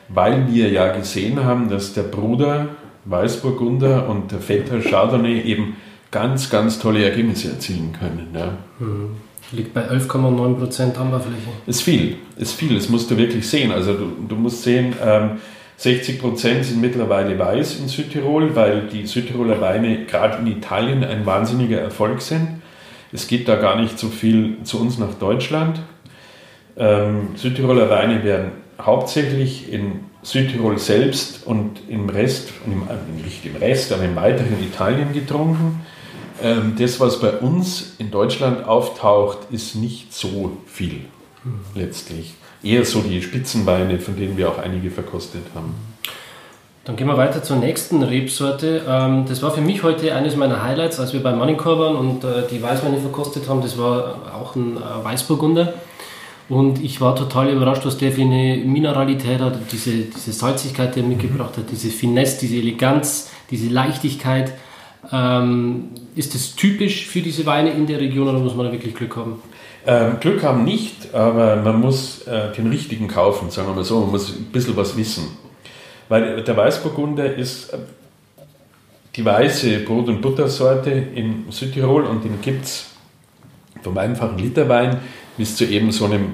Weil wir ja gesehen haben, dass der Bruder Weißburgunder und der Vetter Chardonnay eben ganz, ganz tolle Ergebnisse erzielen können. Ja. Mhm. Liegt bei 11,9 Prozent Anbaufläche. Ist viel, ist viel, das musst du wirklich sehen. Also du, du musst sehen, ähm, 60 Prozent sind mittlerweile weiß in Südtirol, weil die Südtiroler Weine gerade in Italien ein wahnsinniger Erfolg sind. Es geht da gar nicht so viel zu uns nach Deutschland. Ähm, Südtiroler Weine werden hauptsächlich in Südtirol selbst und im Rest, äh, nicht im Rest, aber im weiteren Italien getrunken. Ähm, das, was bei uns in Deutschland auftaucht, ist nicht so viel mhm. letztlich. Eher so die Spitzenweine, von denen wir auch einige verkostet haben. Dann gehen wir weiter zur nächsten Rebsorte. Ähm, das war für mich heute eines meiner Highlights, als wir bei Manicor waren und äh, die Weißweine verkostet haben. Das war auch ein äh, Weißburgunder. Und ich war total überrascht, was der für eine Mineralität hat, diese, diese Salzigkeit, die er mitgebracht hat, diese Finesse, diese Eleganz, diese Leichtigkeit. Ähm, ist das typisch für diese Weine in der Region oder muss man da wirklich Glück haben? Ähm, Glück haben nicht, aber man muss äh, den richtigen kaufen, sagen wir mal so. Man muss ein bisschen was wissen. Weil der Weißburgunder ist äh, die weiße Brot- und Buttersorte in Südtirol und den gibt es vom einfachen Literwein bis zu eben so einem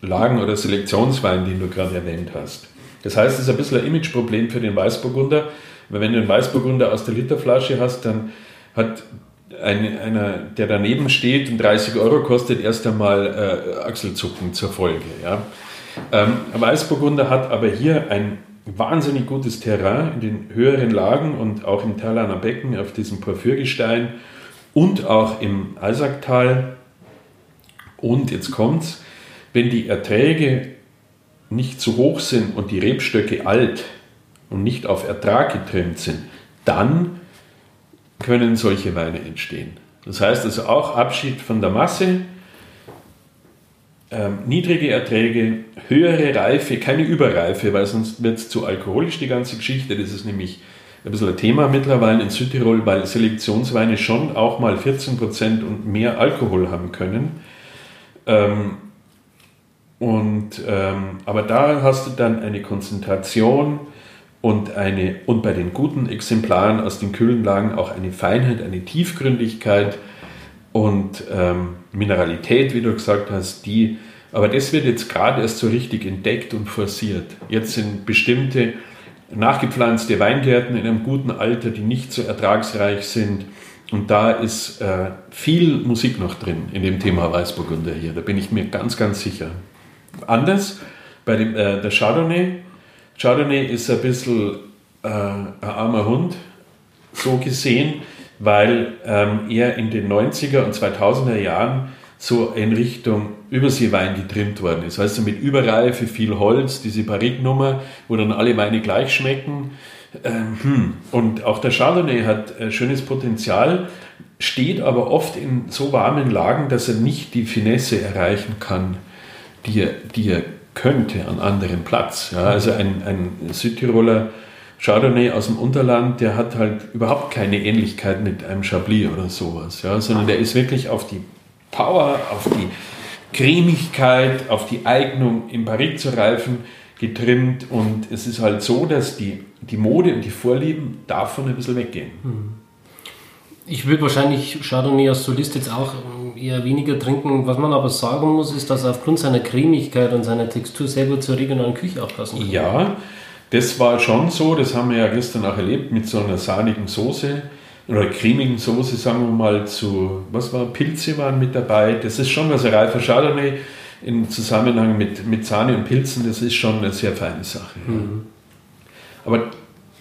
Lagen- oder Selektionswein, den du gerade erwähnt hast. Das heißt, es ist ein bisschen ein Imageproblem für den Weißburgunder, weil wenn du einen Weißburgunder aus der Literflasche hast, dann hat ein, einer, der daneben steht und 30 Euro kostet, erst einmal äh, Achselzucken zur Folge. Ja. Ähm, Weißburgunder hat aber hier ein wahnsinnig gutes Terrain in den höheren Lagen und auch im Talaner Becken auf diesem Porphyrgestein und auch im Eisacktal. Und jetzt kommt's, wenn die Erträge nicht zu hoch sind und die Rebstöcke alt und nicht auf Ertrag getrimmt sind, dann können solche Weine entstehen. Das heißt also auch Abschied von der Masse, ähm, niedrige Erträge, höhere Reife, keine Überreife, weil sonst wird es zu alkoholisch, die ganze Geschichte. Das ist nämlich ein bisschen ein Thema mittlerweile in Südtirol, weil Selektionsweine schon auch mal 14% und mehr Alkohol haben können. Ähm, und, ähm, aber da hast du dann eine Konzentration und, eine, und bei den guten Exemplaren aus den kühlen Lagen auch eine Feinheit, eine Tiefgründigkeit und ähm, Mineralität, wie du gesagt hast, die, aber das wird jetzt gerade erst so richtig entdeckt und forciert. Jetzt sind bestimmte nachgepflanzte Weingärten in einem guten Alter, die nicht so ertragsreich sind. Und da ist äh, viel Musik noch drin in dem Thema Weißburgunder hier. Da bin ich mir ganz, ganz sicher. Anders bei dem, äh, der Chardonnay Chardonnay ist ein bisschen äh, ein armer Hund, so gesehen, weil ähm, er in den 90er und 2000er Jahren so in Richtung Überseewein getrimmt worden ist. Du, mit Überreife, viel Holz, diese Barrique-Nummer, wo dann alle Weine gleich schmecken. Ähm, hm. Und auch der Chardonnay hat äh, schönes Potenzial, steht aber oft in so warmen Lagen, dass er nicht die Finesse erreichen kann, die er, die er könnte an anderem Platz. Ja, also ein, ein Südtiroler Chardonnay aus dem Unterland, der hat halt überhaupt keine Ähnlichkeit mit einem Chablis oder sowas, ja, sondern der ist wirklich auf die Power, auf die Cremigkeit, auf die Eignung im Barrique zu reifen getrimmt und es ist halt so, dass die, die Mode und die Vorlieben davon ein bisschen weggehen. Mhm. Ich würde wahrscheinlich Chardonnay als Solist jetzt auch eher weniger trinken. Was man aber sagen muss, ist, dass er aufgrund seiner Cremigkeit und seiner Textur sehr gut zur regionalen Küche auch passen kann. Ja, das war schon so. Das haben wir ja gestern auch erlebt mit so einer sahnigen Soße oder cremigen Soße, sagen wir mal, zu, was war, Pilze waren mit dabei. Das ist schon was, ein reifer Chardonnay im Zusammenhang mit, mit Sahne und Pilzen, das ist schon eine sehr feine Sache. Mhm. Aber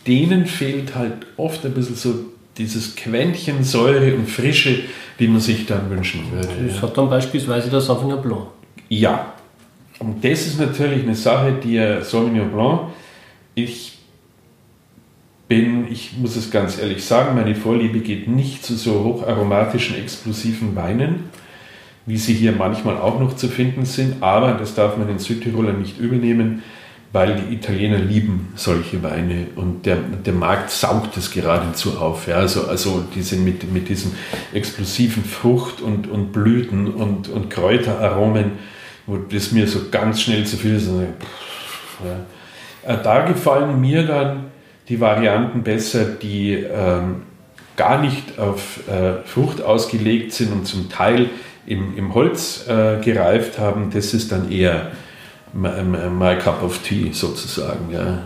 denen fehlt halt oft ein bisschen so dieses Quäntchen Säure und Frische, die man sich dann wünschen würde. Das hat dann beispielsweise der Sauvignon Blanc. Ja, und das ist natürlich eine Sache, die Sauvignon Blanc, ich bin, ich muss es ganz ehrlich sagen, meine Vorliebe geht nicht zu so hocharomatischen, explosiven Weinen, wie sie hier manchmal auch noch zu finden sind, aber das darf man den Südtirolern nicht übel nehmen weil die Italiener lieben solche Weine und der, der Markt saugt es geradezu auf. Ja? Also, also die sind mit, mit diesen explosiven Frucht- und, und Blüten und, und Kräuteraromen, wo das mir so ganz schnell zu viel ist. Ja. Äh, da gefallen mir dann die Varianten besser, die ähm, gar nicht auf äh, Frucht ausgelegt sind und zum Teil im, im Holz äh, gereift haben, das ist dann eher my, my cup of tea sozusagen. Ja.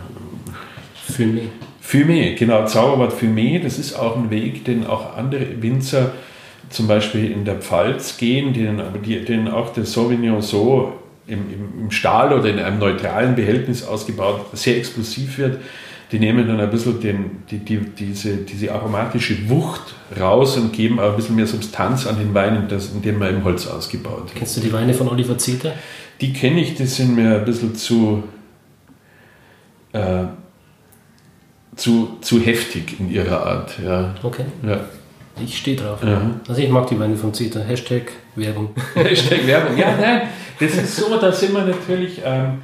Fumé. Fumé, genau, Zauberwort Fumé, das ist auch ein Weg, den auch andere Winzer zum Beispiel in der Pfalz gehen, denen, denen auch der Sauvignon so im, im, im Stahl oder in einem neutralen Behältnis ausgebaut sehr explosiv wird die nehmen dann ein bisschen den, die, die, diese, diese aromatische Wucht raus und geben auch ein bisschen mehr Substanz an den Weinen, das, in dem man im Holz ausgebaut hat. Kennst du die Weine von Oliver Zeter? Die kenne ich, die sind mir ein bisschen zu, äh, zu, zu heftig in ihrer Art. Ja. Okay. Ja. Ich stehe drauf. Ja. Also ich mag die Weine von Zeta. Hashtag Werbung. Hashtag Werbung. Ja, nein, das ist so, da sind wir natürlich ähm,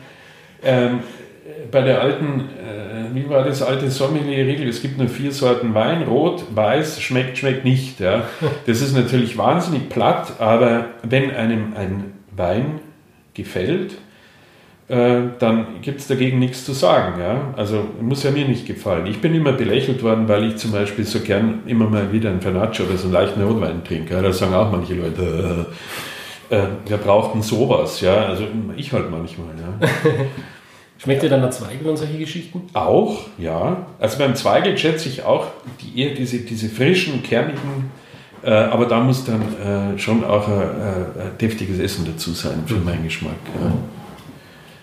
ähm, bei der alten äh, wie war das alte Sommelier-Regel? Es gibt nur vier Sorten Wein, rot, weiß, schmeckt, schmeckt nicht. Ja. Das ist natürlich wahnsinnig platt, aber wenn einem ein Wein gefällt, äh, dann gibt es dagegen nichts zu sagen. Ja? Also muss ja mir nicht gefallen. Ich bin immer belächelt worden, weil ich zum Beispiel so gern immer mal wieder ein Vernaccio oder so einen leichten Rotwein trinke. Da sagen auch manche Leute, äh, äh, wir brauchten sowas. Ja? Also ich halt manchmal. Ja? Schmeckt dir dann der Zweigel und solche Geschichten? Auch, ja. Also beim Zweigel schätze ich auch die, eher diese, diese frischen, kernigen, äh, aber da muss dann äh, schon auch ein, ein, deftiges Essen dazu sein für mhm. meinen Geschmack. Ja.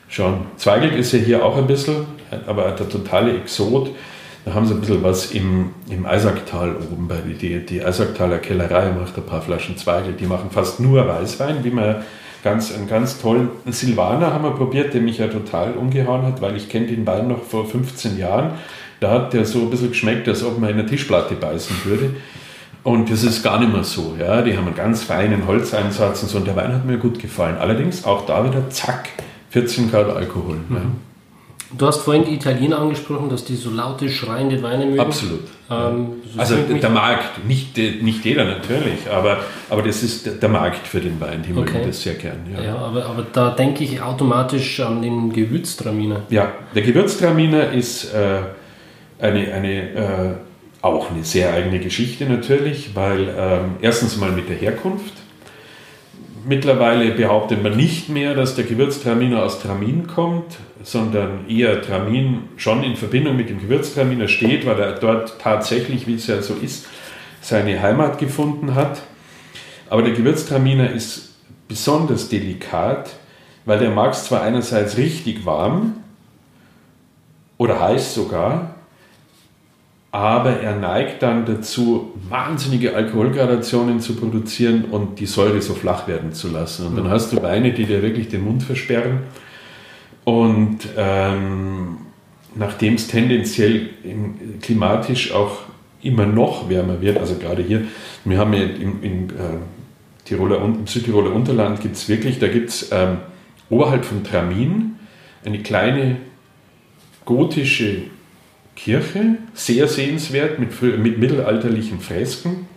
Schon. Zweigel ist ja hier auch ein bisschen, aber der totale Exot. Da haben sie ein bisschen was im, im Eisacktal oben bei die, die Eisacktaler Kellerei macht ein paar Flaschen Zweigel. Die machen fast nur Weißwein, wie man ganz, einen ganz tollen Silvaner haben wir probiert, der mich ja total umgehauen hat, weil ich kenne den Wein noch vor 15 Jahren. Da hat der so ein bisschen geschmeckt, als ob man in eine Tischplatte beißen würde. Und das ist gar nicht mehr so. Ja. Die haben einen ganz feinen Holzeinsatz und so. Und der Wein hat mir gut gefallen. Allerdings auch da wieder, zack, 14 Grad Alkohol. Mhm. Ja. Du hast vorhin die Italiener angesprochen, dass die so laute, schreiende Weine mögen. Absolut. Ähm, so also der Markt, nicht, nicht jeder natürlich, aber, aber das ist der Markt für den Wein, die okay. mögen das sehr gern. Ja, ja aber, aber da denke ich automatisch an den Gewürztraminer. Ja, der Gewürztraminer ist äh, eine, eine, äh, auch eine sehr eigene Geschichte natürlich, weil äh, erstens mal mit der Herkunft, Mittlerweile behauptet man nicht mehr, dass der Gewürztraminer aus Tramin kommt, sondern eher Tramin schon in Verbindung mit dem Gewürztraminer steht, weil er dort tatsächlich, wie es ja so ist, seine Heimat gefunden hat. Aber der Gewürztraminer ist besonders delikat, weil der mag es zwar einerseits richtig warm oder heiß sogar, aber er neigt dann dazu, wahnsinnige Alkoholgradationen zu produzieren und die Säure so flach werden zu lassen. Und dann mhm. hast du Weine, die dir wirklich den Mund versperren. Und ähm, nachdem es tendenziell klimatisch auch immer noch wärmer wird, also gerade hier, wir haben ja im, im, äh, Tiroler, im Südtiroler Unterland gibt es wirklich, da gibt es ähm, oberhalb von Tramin eine kleine gotische Kirche, sehr sehenswert mit, mit mittelalterlichen Fresken.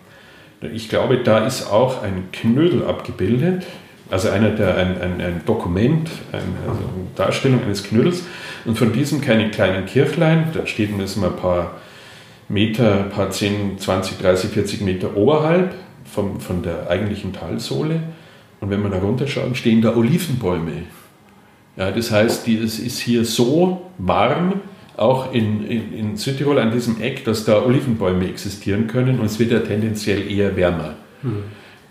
Ich glaube, da ist auch ein Knödel abgebildet, also einer der, ein, ein, ein Dokument, ein, also eine Darstellung eines Knödels. Und von diesem keine kleinen Kirchlein, da steht mal ein paar Meter, ein paar 10, 20, 30, 40 Meter oberhalb vom, von der eigentlichen Talsohle. Und wenn man da runterschaut, stehen da Olivenbäume. Ja, das heißt, es ist hier so warm, auch in, in, in, Südtirol an diesem Eck, dass da Olivenbäume existieren können und es wird ja tendenziell eher wärmer. Mhm.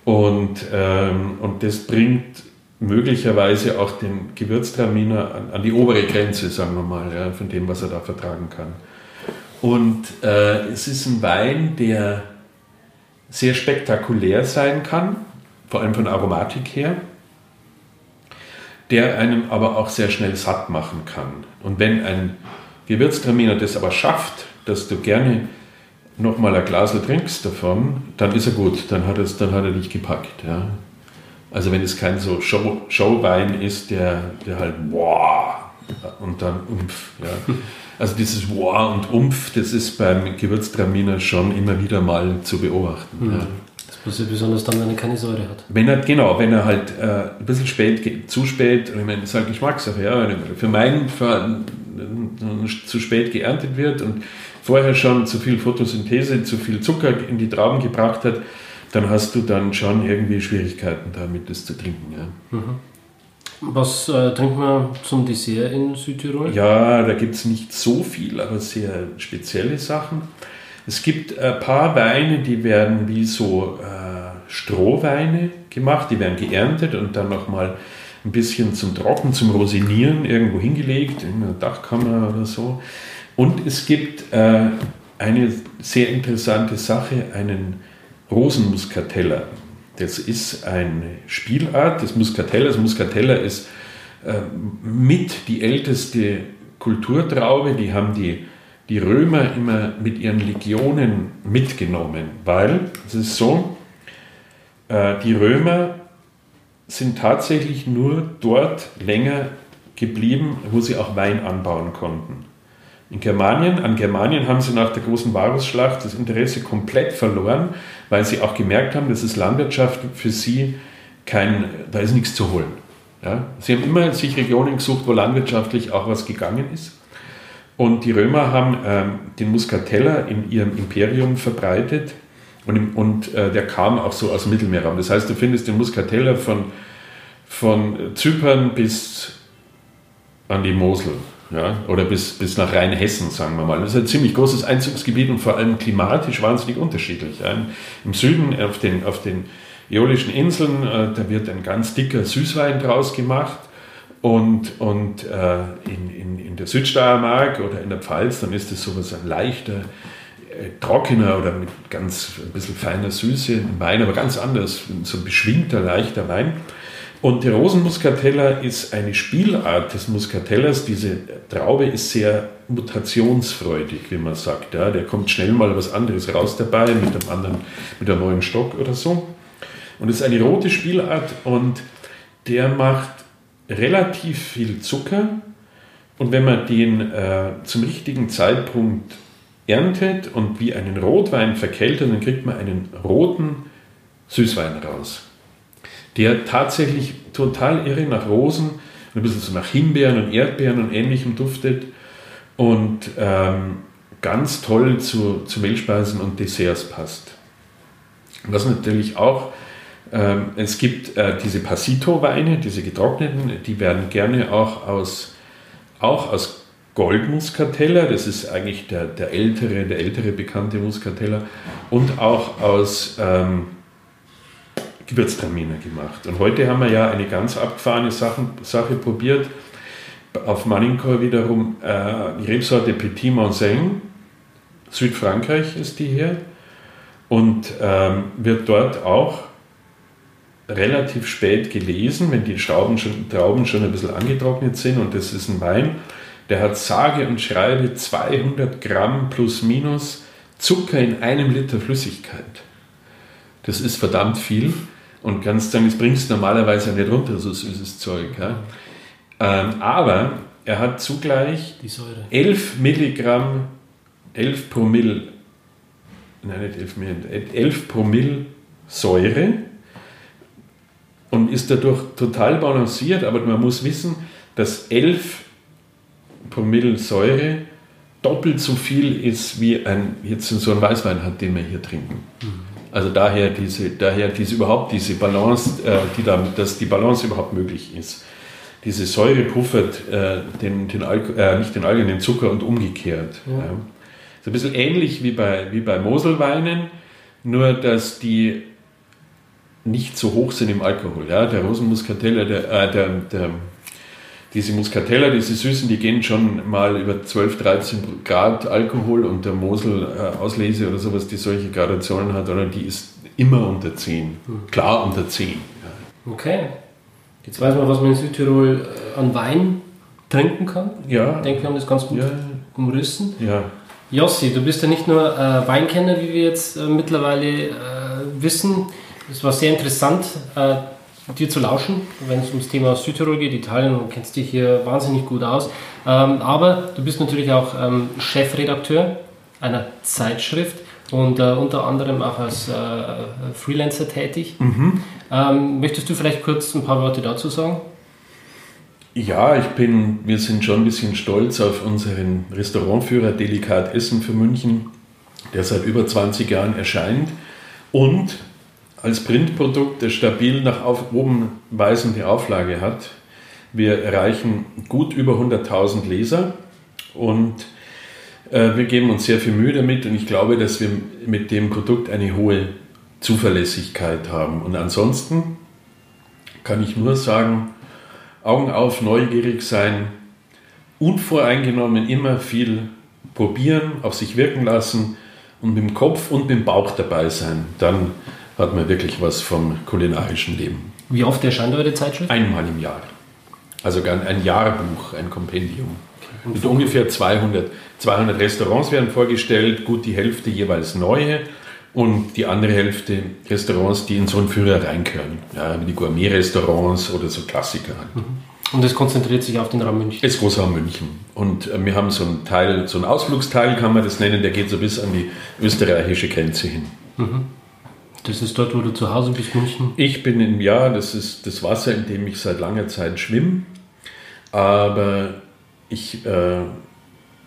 Und, ähm, und das bringt möglicherweise auch den Gewürztraminer an, an, die obere Grenze, sagen wir mal, ja, von dem, was er da vertragen kann. Und äh, es ist ein Wein, der sehr spektakulär sein kann, vor allem von Aromatik her, der einen aber auch sehr schnell satt machen kann. Und wenn ein Gewürztraminer das aber schafft, dass du gerne nochmal ein Glas trinkst davon, dann ist er gut, dann hat, es, dann hat er dich gepackt. Ja. Also wenn es kein so Show, Showwein ist, der, der halt boah und dann umpf. Ja. Also dieses boah und umpf, das ist beim Gewürztraminer schon immer wieder mal zu beobachten. Mhm. Ja. Das ist besonders dann, wenn er keine Säure hat. Wenn er, genau, wenn er halt äh, ein bisschen spät, zu spät, ich meine, das ist halt Geschmackssache, ja, für meinen, für, zu spät geerntet wird und vorher schon zu viel Photosynthese, zu viel Zucker in die Trauben gebracht hat, dann hast du dann schon irgendwie Schwierigkeiten damit, das zu trinken. Ja. Mhm. Was äh, trinkt man zum Dessert in Südtirol? Ja, da gibt es nicht so viel, aber sehr spezielle Sachen. Es gibt ein paar Weine, die werden wie so äh, Strohweine gemacht, die werden geerntet und dann nochmal ein bisschen zum Trocken, zum Rosinieren irgendwo hingelegt, in einer Dachkammer oder so. Und es gibt äh, eine sehr interessante Sache, einen Rosenmuskateller. Das ist eine Spielart des Muscatellers. Muscatella ist äh, mit die älteste Kulturtraube. Die haben die, die Römer immer mit ihren Legionen mitgenommen, weil es ist so, äh, die Römer sind tatsächlich nur dort länger geblieben, wo sie auch Wein anbauen konnten. In Germanien, an Germanien haben sie nach der großen Varusschlacht das Interesse komplett verloren, weil sie auch gemerkt haben, dass es Landwirtschaft für sie kein, da ist nichts zu holen. Ja? Sie haben immer sich Regionen gesucht, wo landwirtschaftlich auch was gegangen ist. Und die Römer haben ähm, den Muscateller in ihrem Imperium verbreitet und, und äh, der kam auch so aus dem Mittelmeerraum. Das heißt, du findest den Muscateller von, von Zypern bis an die Mosel ja, oder bis, bis nach Rheinhessen, sagen wir mal. Das ist ein ziemlich großes Einzugsgebiet und vor allem klimatisch wahnsinnig unterschiedlich. Ja. Im Süden, auf den, auf den Äolischen Inseln, äh, da wird ein ganz dicker Süßwein draus gemacht. Und, und äh, in, in, in der Südsteiermark oder in der Pfalz, dann ist es sowas ein leichter, trockener oder mit ganz ein bisschen feiner Süße, ein Wein, aber ganz anders, so ein beschwingter, leichter Wein. Und der Rosenmuskateller ist eine Spielart des Muskatellers. Diese Traube ist sehr mutationsfreudig, wie man sagt. Ja, der kommt schnell mal was anderes raus dabei, mit einem anderen, mit einem neuen Stock oder so. Und es ist eine rote Spielart und der macht relativ viel Zucker. Und wenn man den äh, zum richtigen Zeitpunkt erntet und wie einen Rotwein verkältet, dann kriegt man einen roten Süßwein raus der tatsächlich total irre nach Rosen, ein bisschen so nach Himbeeren und Erdbeeren und ähnlichem duftet und ähm, ganz toll zu, zu Mehlspeisen und Desserts passt. Was natürlich auch, ähm, es gibt äh, diese Passito-Weine, diese getrockneten, die werden gerne auch aus, auch aus Goldmuskateller, das ist eigentlich der, der ältere, der ältere bekannte Muskateller, und auch aus ähm, Gewürztraminer gemacht. Und heute haben wir ja eine ganz abgefahrene Sache, Sache probiert. Auf Maninkor wiederum äh, die Rebsorte Petit Montseng, Südfrankreich ist die hier, und ähm, wird dort auch relativ spät gelesen, wenn die Trauben schon, Trauben schon ein bisschen angetrocknet sind. Und das ist ein Wein, der hat sage und schreibe 200 Gramm plus minus Zucker in einem Liter Flüssigkeit. Das ist verdammt viel. Und kannst sagen, das bringst du normalerweise nicht runter, so süßes Zeug. Ja? Ähm, aber er hat zugleich 11 Milligramm, 11 Promille, nein, nicht 11 Milligramm, 11 Promille Säure und ist dadurch total balanciert, aber man muss wissen, dass 11 Promille Säure doppelt so viel ist, wie ein, jetzt so ein Weißwein hat, den wir hier trinken. Mhm. Also daher diese, daher diese überhaupt diese Balance, äh, die da, dass die Balance überhaupt möglich ist. Diese Säure puffert äh, den, den äh, nicht den Algen, den Zucker und umgekehrt. Ja. Ja. So ein bisschen ähnlich wie bei, wie bei Moselweinen, nur dass die nicht so hoch sind im Alkohol. Ja? Der Rosenmuskateller, der, äh, der, der diese Muscatella, diese Süßen, die gehen schon mal über 12, 13 Grad Alkohol und der Mosel äh, Auslese oder sowas, die solche Gradationen hat, oder die ist immer unter 10. Mhm. Klar unter 10. Ja. Okay. Jetzt weiß man, was man in Südtirol äh, an Wein trinken kann. Ja. Ich denke, wir haben das ganz gut ja. umrissen. Ja. Jossi, du bist ja nicht nur äh, Weinkenner, wie wir jetzt äh, mittlerweile äh, wissen. Es war sehr interessant, äh, dir zu lauschen, wenn es ums Thema Südtirol geht, Italien, du kennst dich hier wahnsinnig gut aus. Ähm, aber du bist natürlich auch ähm, Chefredakteur einer Zeitschrift und äh, unter anderem auch als äh, Freelancer tätig. Mhm. Ähm, möchtest du vielleicht kurz ein paar Worte dazu sagen? Ja, ich bin, wir sind schon ein bisschen stolz auf unseren Restaurantführer Delikat Essen für München, der seit über 20 Jahren erscheint und als Printprodukt, stabil nach oben weisende Auflage hat. Wir erreichen gut über 100.000 Leser und äh, wir geben uns sehr viel Mühe damit und ich glaube, dass wir mit dem Produkt eine hohe Zuverlässigkeit haben. Und ansonsten kann ich nur sagen, Augen auf, neugierig sein, unvoreingenommen immer viel probieren, auf sich wirken lassen und mit dem Kopf und mit dem Bauch dabei sein. Dann hat man wirklich was vom kulinarischen Leben. Wie oft erscheint eure Zeitschrift? Einmal im Jahr. Also ein Jahrbuch, ein Kompendium. Mit ungefähr 200, 200 Restaurants werden vorgestellt, gut die Hälfte jeweils neue und die andere Hälfte Restaurants, die in so einen Führer reingehören. Ja, wie die Gourmet-Restaurants oder so Klassiker. Halt. Mhm. Und das konzentriert sich auf den Raum München? Das Großraum München. Und äh, wir haben so einen Teil, so einen Ausflugsteil kann man das nennen, der geht so bis an die österreichische Grenze hin. Mhm. Das ist dort, wo du zu Hause bist, München? Ich bin im Jahr, das ist das Wasser, in dem ich seit langer Zeit schwimme. Aber ich, äh,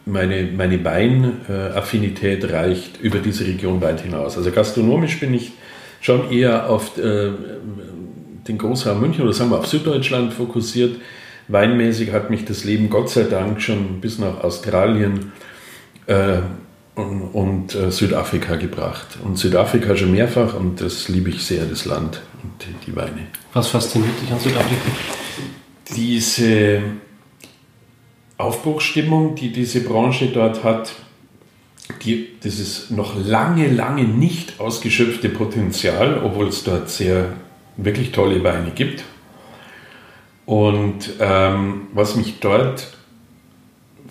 meine, meine Weinaffinität reicht über diese Region weit hinaus. Also gastronomisch bin ich schon eher auf äh, den Großraum München oder sagen wir auf Süddeutschland fokussiert. Weinmäßig hat mich das Leben Gott sei Dank schon bis nach Australien äh, und, äh, Südafrika gebracht. Und Südafrika schon mehrfach und das liebe ich sehr, das Land und die, die Weine. Was fasziniert dich an Südafrika? Diese Aufbruchsstimmung, die diese Branche dort hat, die, dieses noch lange, lange nicht ausgeschöpfte Potenzial, obwohl es dort sehr wirklich tolle Weine gibt. Und ähm, was mich dort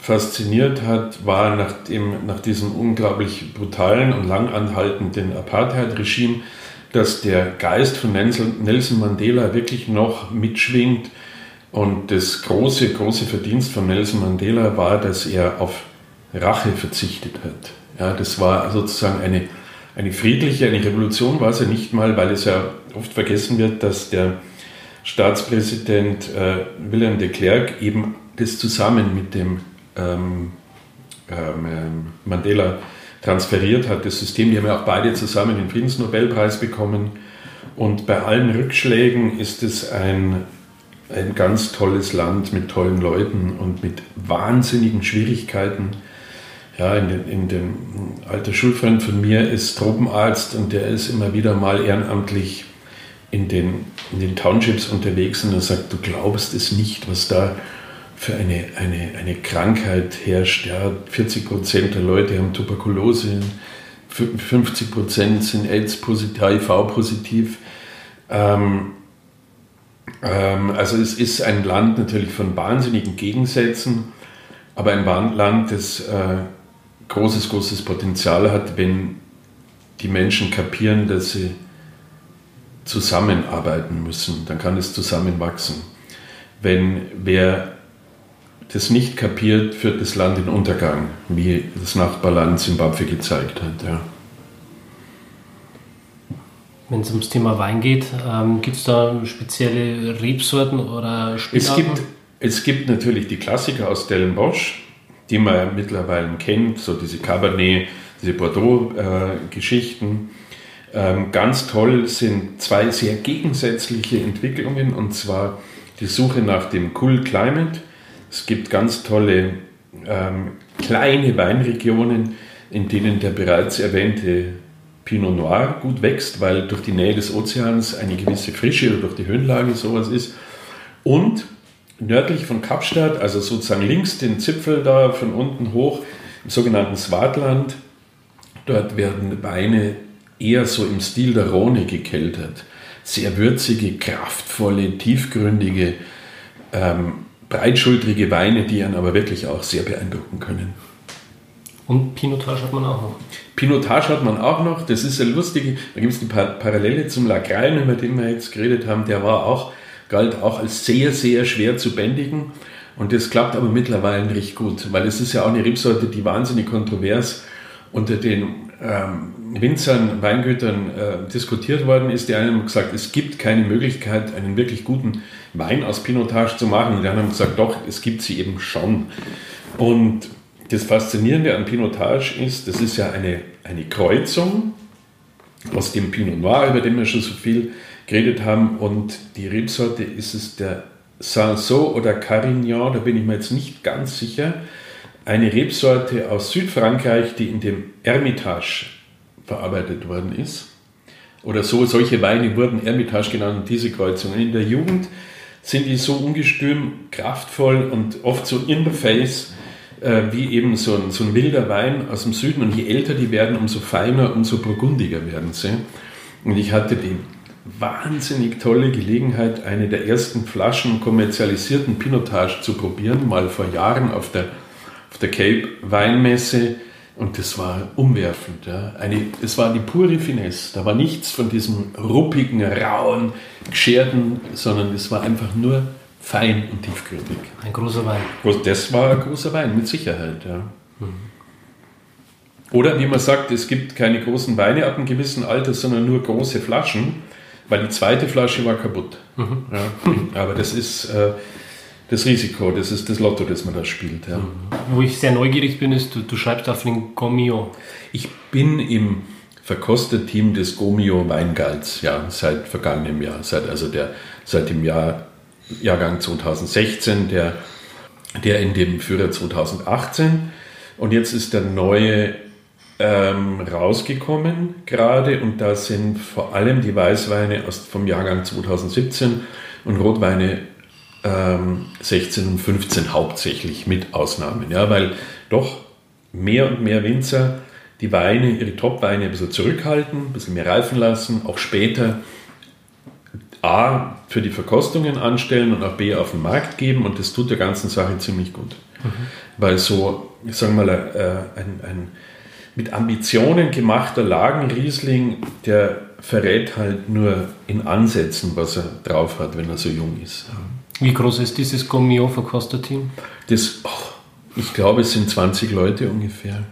fasziniert hat, war nach, dem, nach diesem unglaublich brutalen und langanhaltenden Apartheid-Regime, dass der Geist von Nelson Mandela wirklich noch mitschwingt. Und das große, große Verdienst von Nelson Mandela war, dass er auf Rache verzichtet hat. Ja, das war sozusagen eine, eine friedliche, eine Revolution war es ja nicht mal, weil es ja oft vergessen wird, dass der Staatspräsident äh, Willem de Klerk eben das zusammen mit dem ähm, ähm, Mandela transferiert hat, das System. Die haben ja auch beide zusammen den Friedensnobelpreis bekommen. Und bei allen Rückschlägen ist es ein, ein ganz tolles Land mit tollen Leuten und mit wahnsinnigen Schwierigkeiten. Ja, in den, in den alter Schulfreund von mir ist Tropenarzt und der ist immer wieder mal ehrenamtlich in den, in den Townships unterwegs und er sagt, du glaubst es nicht, was da für eine, eine, eine Krankheit herrscht. Ja, 40 Prozent der Leute haben Tuberkulose, 50 Prozent sind AIDS-positiv, HIV-positiv. Ähm, ähm, also es ist ein Land natürlich von wahnsinnigen Gegensätzen, aber ein Land, das äh, großes, großes Potenzial hat, wenn die Menschen kapieren, dass sie zusammenarbeiten müssen, dann kann es zusammenwachsen. Wenn wer das nicht kapiert, führt das Land in Untergang, wie das Nachbarland Zimbabwe gezeigt hat. Ja. Wenn es ums Thema Wein geht, ähm, gibt es da spezielle Rebsorten oder Spielarten? Es gibt, es gibt natürlich die Klassiker aus Stellenbosch, die man ja mittlerweile kennt, so diese Cabernet, diese Bordeaux-Geschichten. Äh, ähm, ganz toll sind zwei sehr gegensätzliche Entwicklungen, und zwar die Suche nach dem Cool Climate es gibt ganz tolle ähm, kleine Weinregionen, in denen der bereits erwähnte Pinot Noir gut wächst, weil durch die Nähe des Ozeans eine gewisse Frische oder durch die Höhenlage sowas ist. Und nördlich von Kapstadt, also sozusagen links den Zipfel da von unten hoch, im sogenannten Swartland, dort werden Weine eher so im Stil der Rhone gekeltert. Sehr würzige, kraftvolle, tiefgründige, ähm, breitschultrige Weine, die einen aber wirklich auch sehr beeindrucken können. Und Pinotage hat man auch noch. Pinotage hat man auch noch. Das ist eine lustige, da gibt es die Parallele zum Lagrein, über den wir jetzt geredet haben. Der war auch, galt auch als sehr, sehr schwer zu bändigen. Und das klappt aber mittlerweile recht gut, weil es ist ja auch eine Rebsorte, die wahnsinnig kontrovers unter den ähm, Winzern, Weingütern äh, diskutiert worden ist. Die einen haben gesagt, es gibt keine Möglichkeit, einen wirklich guten Wein aus Pinotage zu machen. Und die anderen haben gesagt, doch, es gibt sie eben schon. Und das Faszinierende an Pinotage ist, das ist ja eine, eine Kreuzung aus dem Pinot Noir, über den wir schon so viel geredet haben. Und die Rebsorte ist es der Sanso oder Carignan, da bin ich mir jetzt nicht ganz sicher. Eine Rebsorte aus Südfrankreich, die in dem Hermitage verarbeitet worden ist. Oder so, solche Weine wurden Hermitage genannt, diese Kreuzungen. In der Jugend sind die so ungestüm, kraftvoll und oft so in the face, äh, wie eben so ein, so ein wilder Wein aus dem Süden. Und je älter die werden, umso feiner, umso burgundiger werden sie. Und ich hatte die wahnsinnig tolle Gelegenheit, eine der ersten Flaschen kommerzialisierten Pinotage zu probieren, mal vor Jahren auf der, auf der Cape Weinmesse. Und das war umwerfend. Ja. Eine, es war die pure Finesse. Da war nichts von diesem ruppigen, rauen, gescherten, sondern es war einfach nur fein und tiefgründig. Ein großer Wein. Das war ein großer Wein, mit Sicherheit. Ja. Mhm. Oder wie man sagt, es gibt keine großen Weine ab einem gewissen Alter, sondern nur große Flaschen, weil die zweite Flasche war kaputt. Mhm. Ja. Aber das ist äh, das Risiko, das ist das Lotto, das man da spielt. Ja. Wo ich sehr neugierig bin, ist, du, du schreibst auf den Gomio. Ich bin im Verkosterteam des Gomio Weingalds, ja, seit vergangenem Jahr, seit, also der, seit dem Jahr Jahrgang 2016, der, der in dem Führer 2018. Und jetzt ist der neue ähm, rausgekommen gerade und da sind vor allem die Weißweine aus, vom Jahrgang 2017 und Rotweine ähm, 16 und 15 hauptsächlich mit Ausnahmen. Ja, weil doch mehr und mehr Winzer die Weine, ihre Top-Weine ein bisschen zurückhalten, ein bisschen mehr reifen lassen, auch später A für die Verkostungen anstellen und auch B auf den Markt geben und das tut der ganzen Sache ziemlich gut. Mhm. Weil so, ich sage mal, äh, ein, ein mit Ambitionen gemachter Lagenriesling, der verrät halt nur in Ansätzen, was er drauf hat, wenn er so jung ist. Wie groß ist dieses Gomio-Verkoster-Team? Das, oh, ich glaube, es sind 20 Leute ungefähr.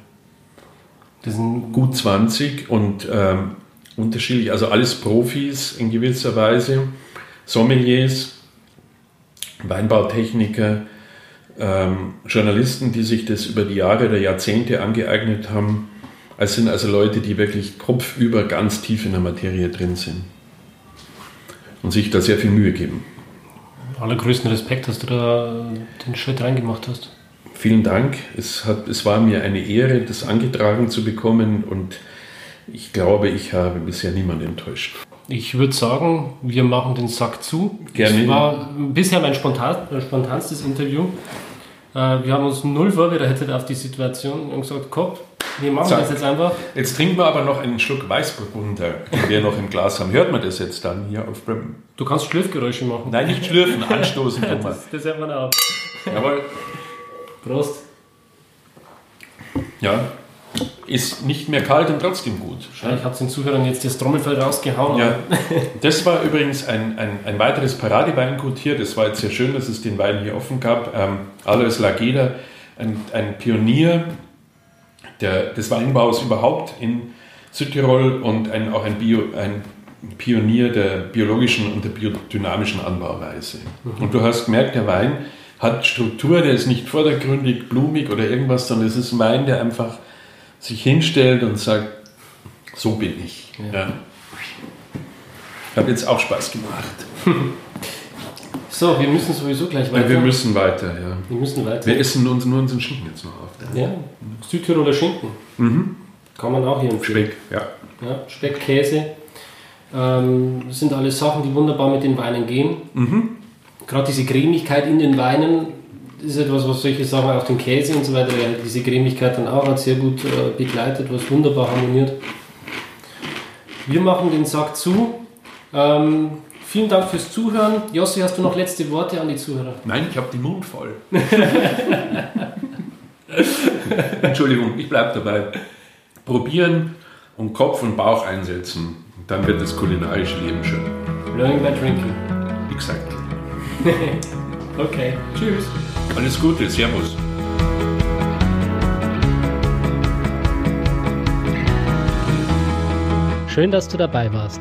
Das sind gut 20 und ähm, unterschiedlich, also alles Profis in gewisser Weise, Sommeliers, Weinbautechniker, ähm, Journalisten, die sich das über die Jahre oder Jahrzehnte angeeignet haben. Es sind also Leute, die wirklich kopfüber ganz tief in der Materie drin sind und sich da sehr viel Mühe geben. Allergrößten Respekt, dass du da den Schritt reingemacht hast. Vielen Dank. Es, hat, es war mir eine Ehre, das angetragen zu bekommen und ich glaube, ich habe bisher niemanden enttäuscht. Ich würde sagen, wir machen den Sack zu. Gerne. Das war bisher mein spontan, spontanstes Interview. Äh, wir haben uns null vorbereitet auf die Situation und gesagt, Kopf, wir machen Zack. das jetzt einfach. Jetzt trinken wir aber noch einen Schluck Weißburgunder, den wir noch im Glas haben. Hört man das jetzt dann hier auf Bremen? Du kannst Schlürfgeräusche machen. Nein, nicht schlürfen, anstoßen. das, das hört man auch. Jawohl. Prost. Ja, ist nicht mehr kalt und trotzdem gut. Ja, ich habe den Zuhörern jetzt das Trommelfell rausgehauen. Ja. Das war übrigens ein, ein, ein weiteres Paradeweingut hier. Das war jetzt sehr schön, dass es den Wein hier offen gab. Ähm, Alois Lageda, ein, ein Pionier der, des Weinbaus überhaupt in Südtirol und ein, auch ein, Bio, ein Pionier der biologischen und der biodynamischen Anbauweise. Mhm. Und du hast gemerkt, der Wein hat Struktur, der ist nicht vordergründig, blumig oder irgendwas, sondern es ist ein Wein, der einfach sich hinstellt und sagt, so bin ich. Ja. Ja. Hat jetzt auch Spaß gemacht. So, wir müssen sowieso gleich weiter. Ja, wir müssen weiter, ja. Wir müssen weiter. Wir essen uns nur unseren Schinken jetzt noch auf. Ja. Südtiroler Schinken. Mhm. Kann man auch hier empfehlen. Speck, ja. ja Speck, Käse. Ähm, das sind alles Sachen, die wunderbar mit den Weinen gehen. Mhm. Gerade diese Cremigkeit in den Weinen ist etwas, was solche Sachen, auch den Käse und so weiter, diese Cremigkeit dann auch hat sehr gut äh, begleitet, was wunderbar harmoniert. Wir machen den Sack zu. Ähm, vielen Dank fürs Zuhören. Jossi, hast du noch letzte Worte an die Zuhörer? Nein, ich habe den Mund voll. Entschuldigung, ich bleibe dabei. Probieren und Kopf und Bauch einsetzen. Dann wird das kulinarische Leben schön. Learning by drinking. Exakt. okay, tschüss. Alles Gute, Servus. Schön, dass du dabei warst.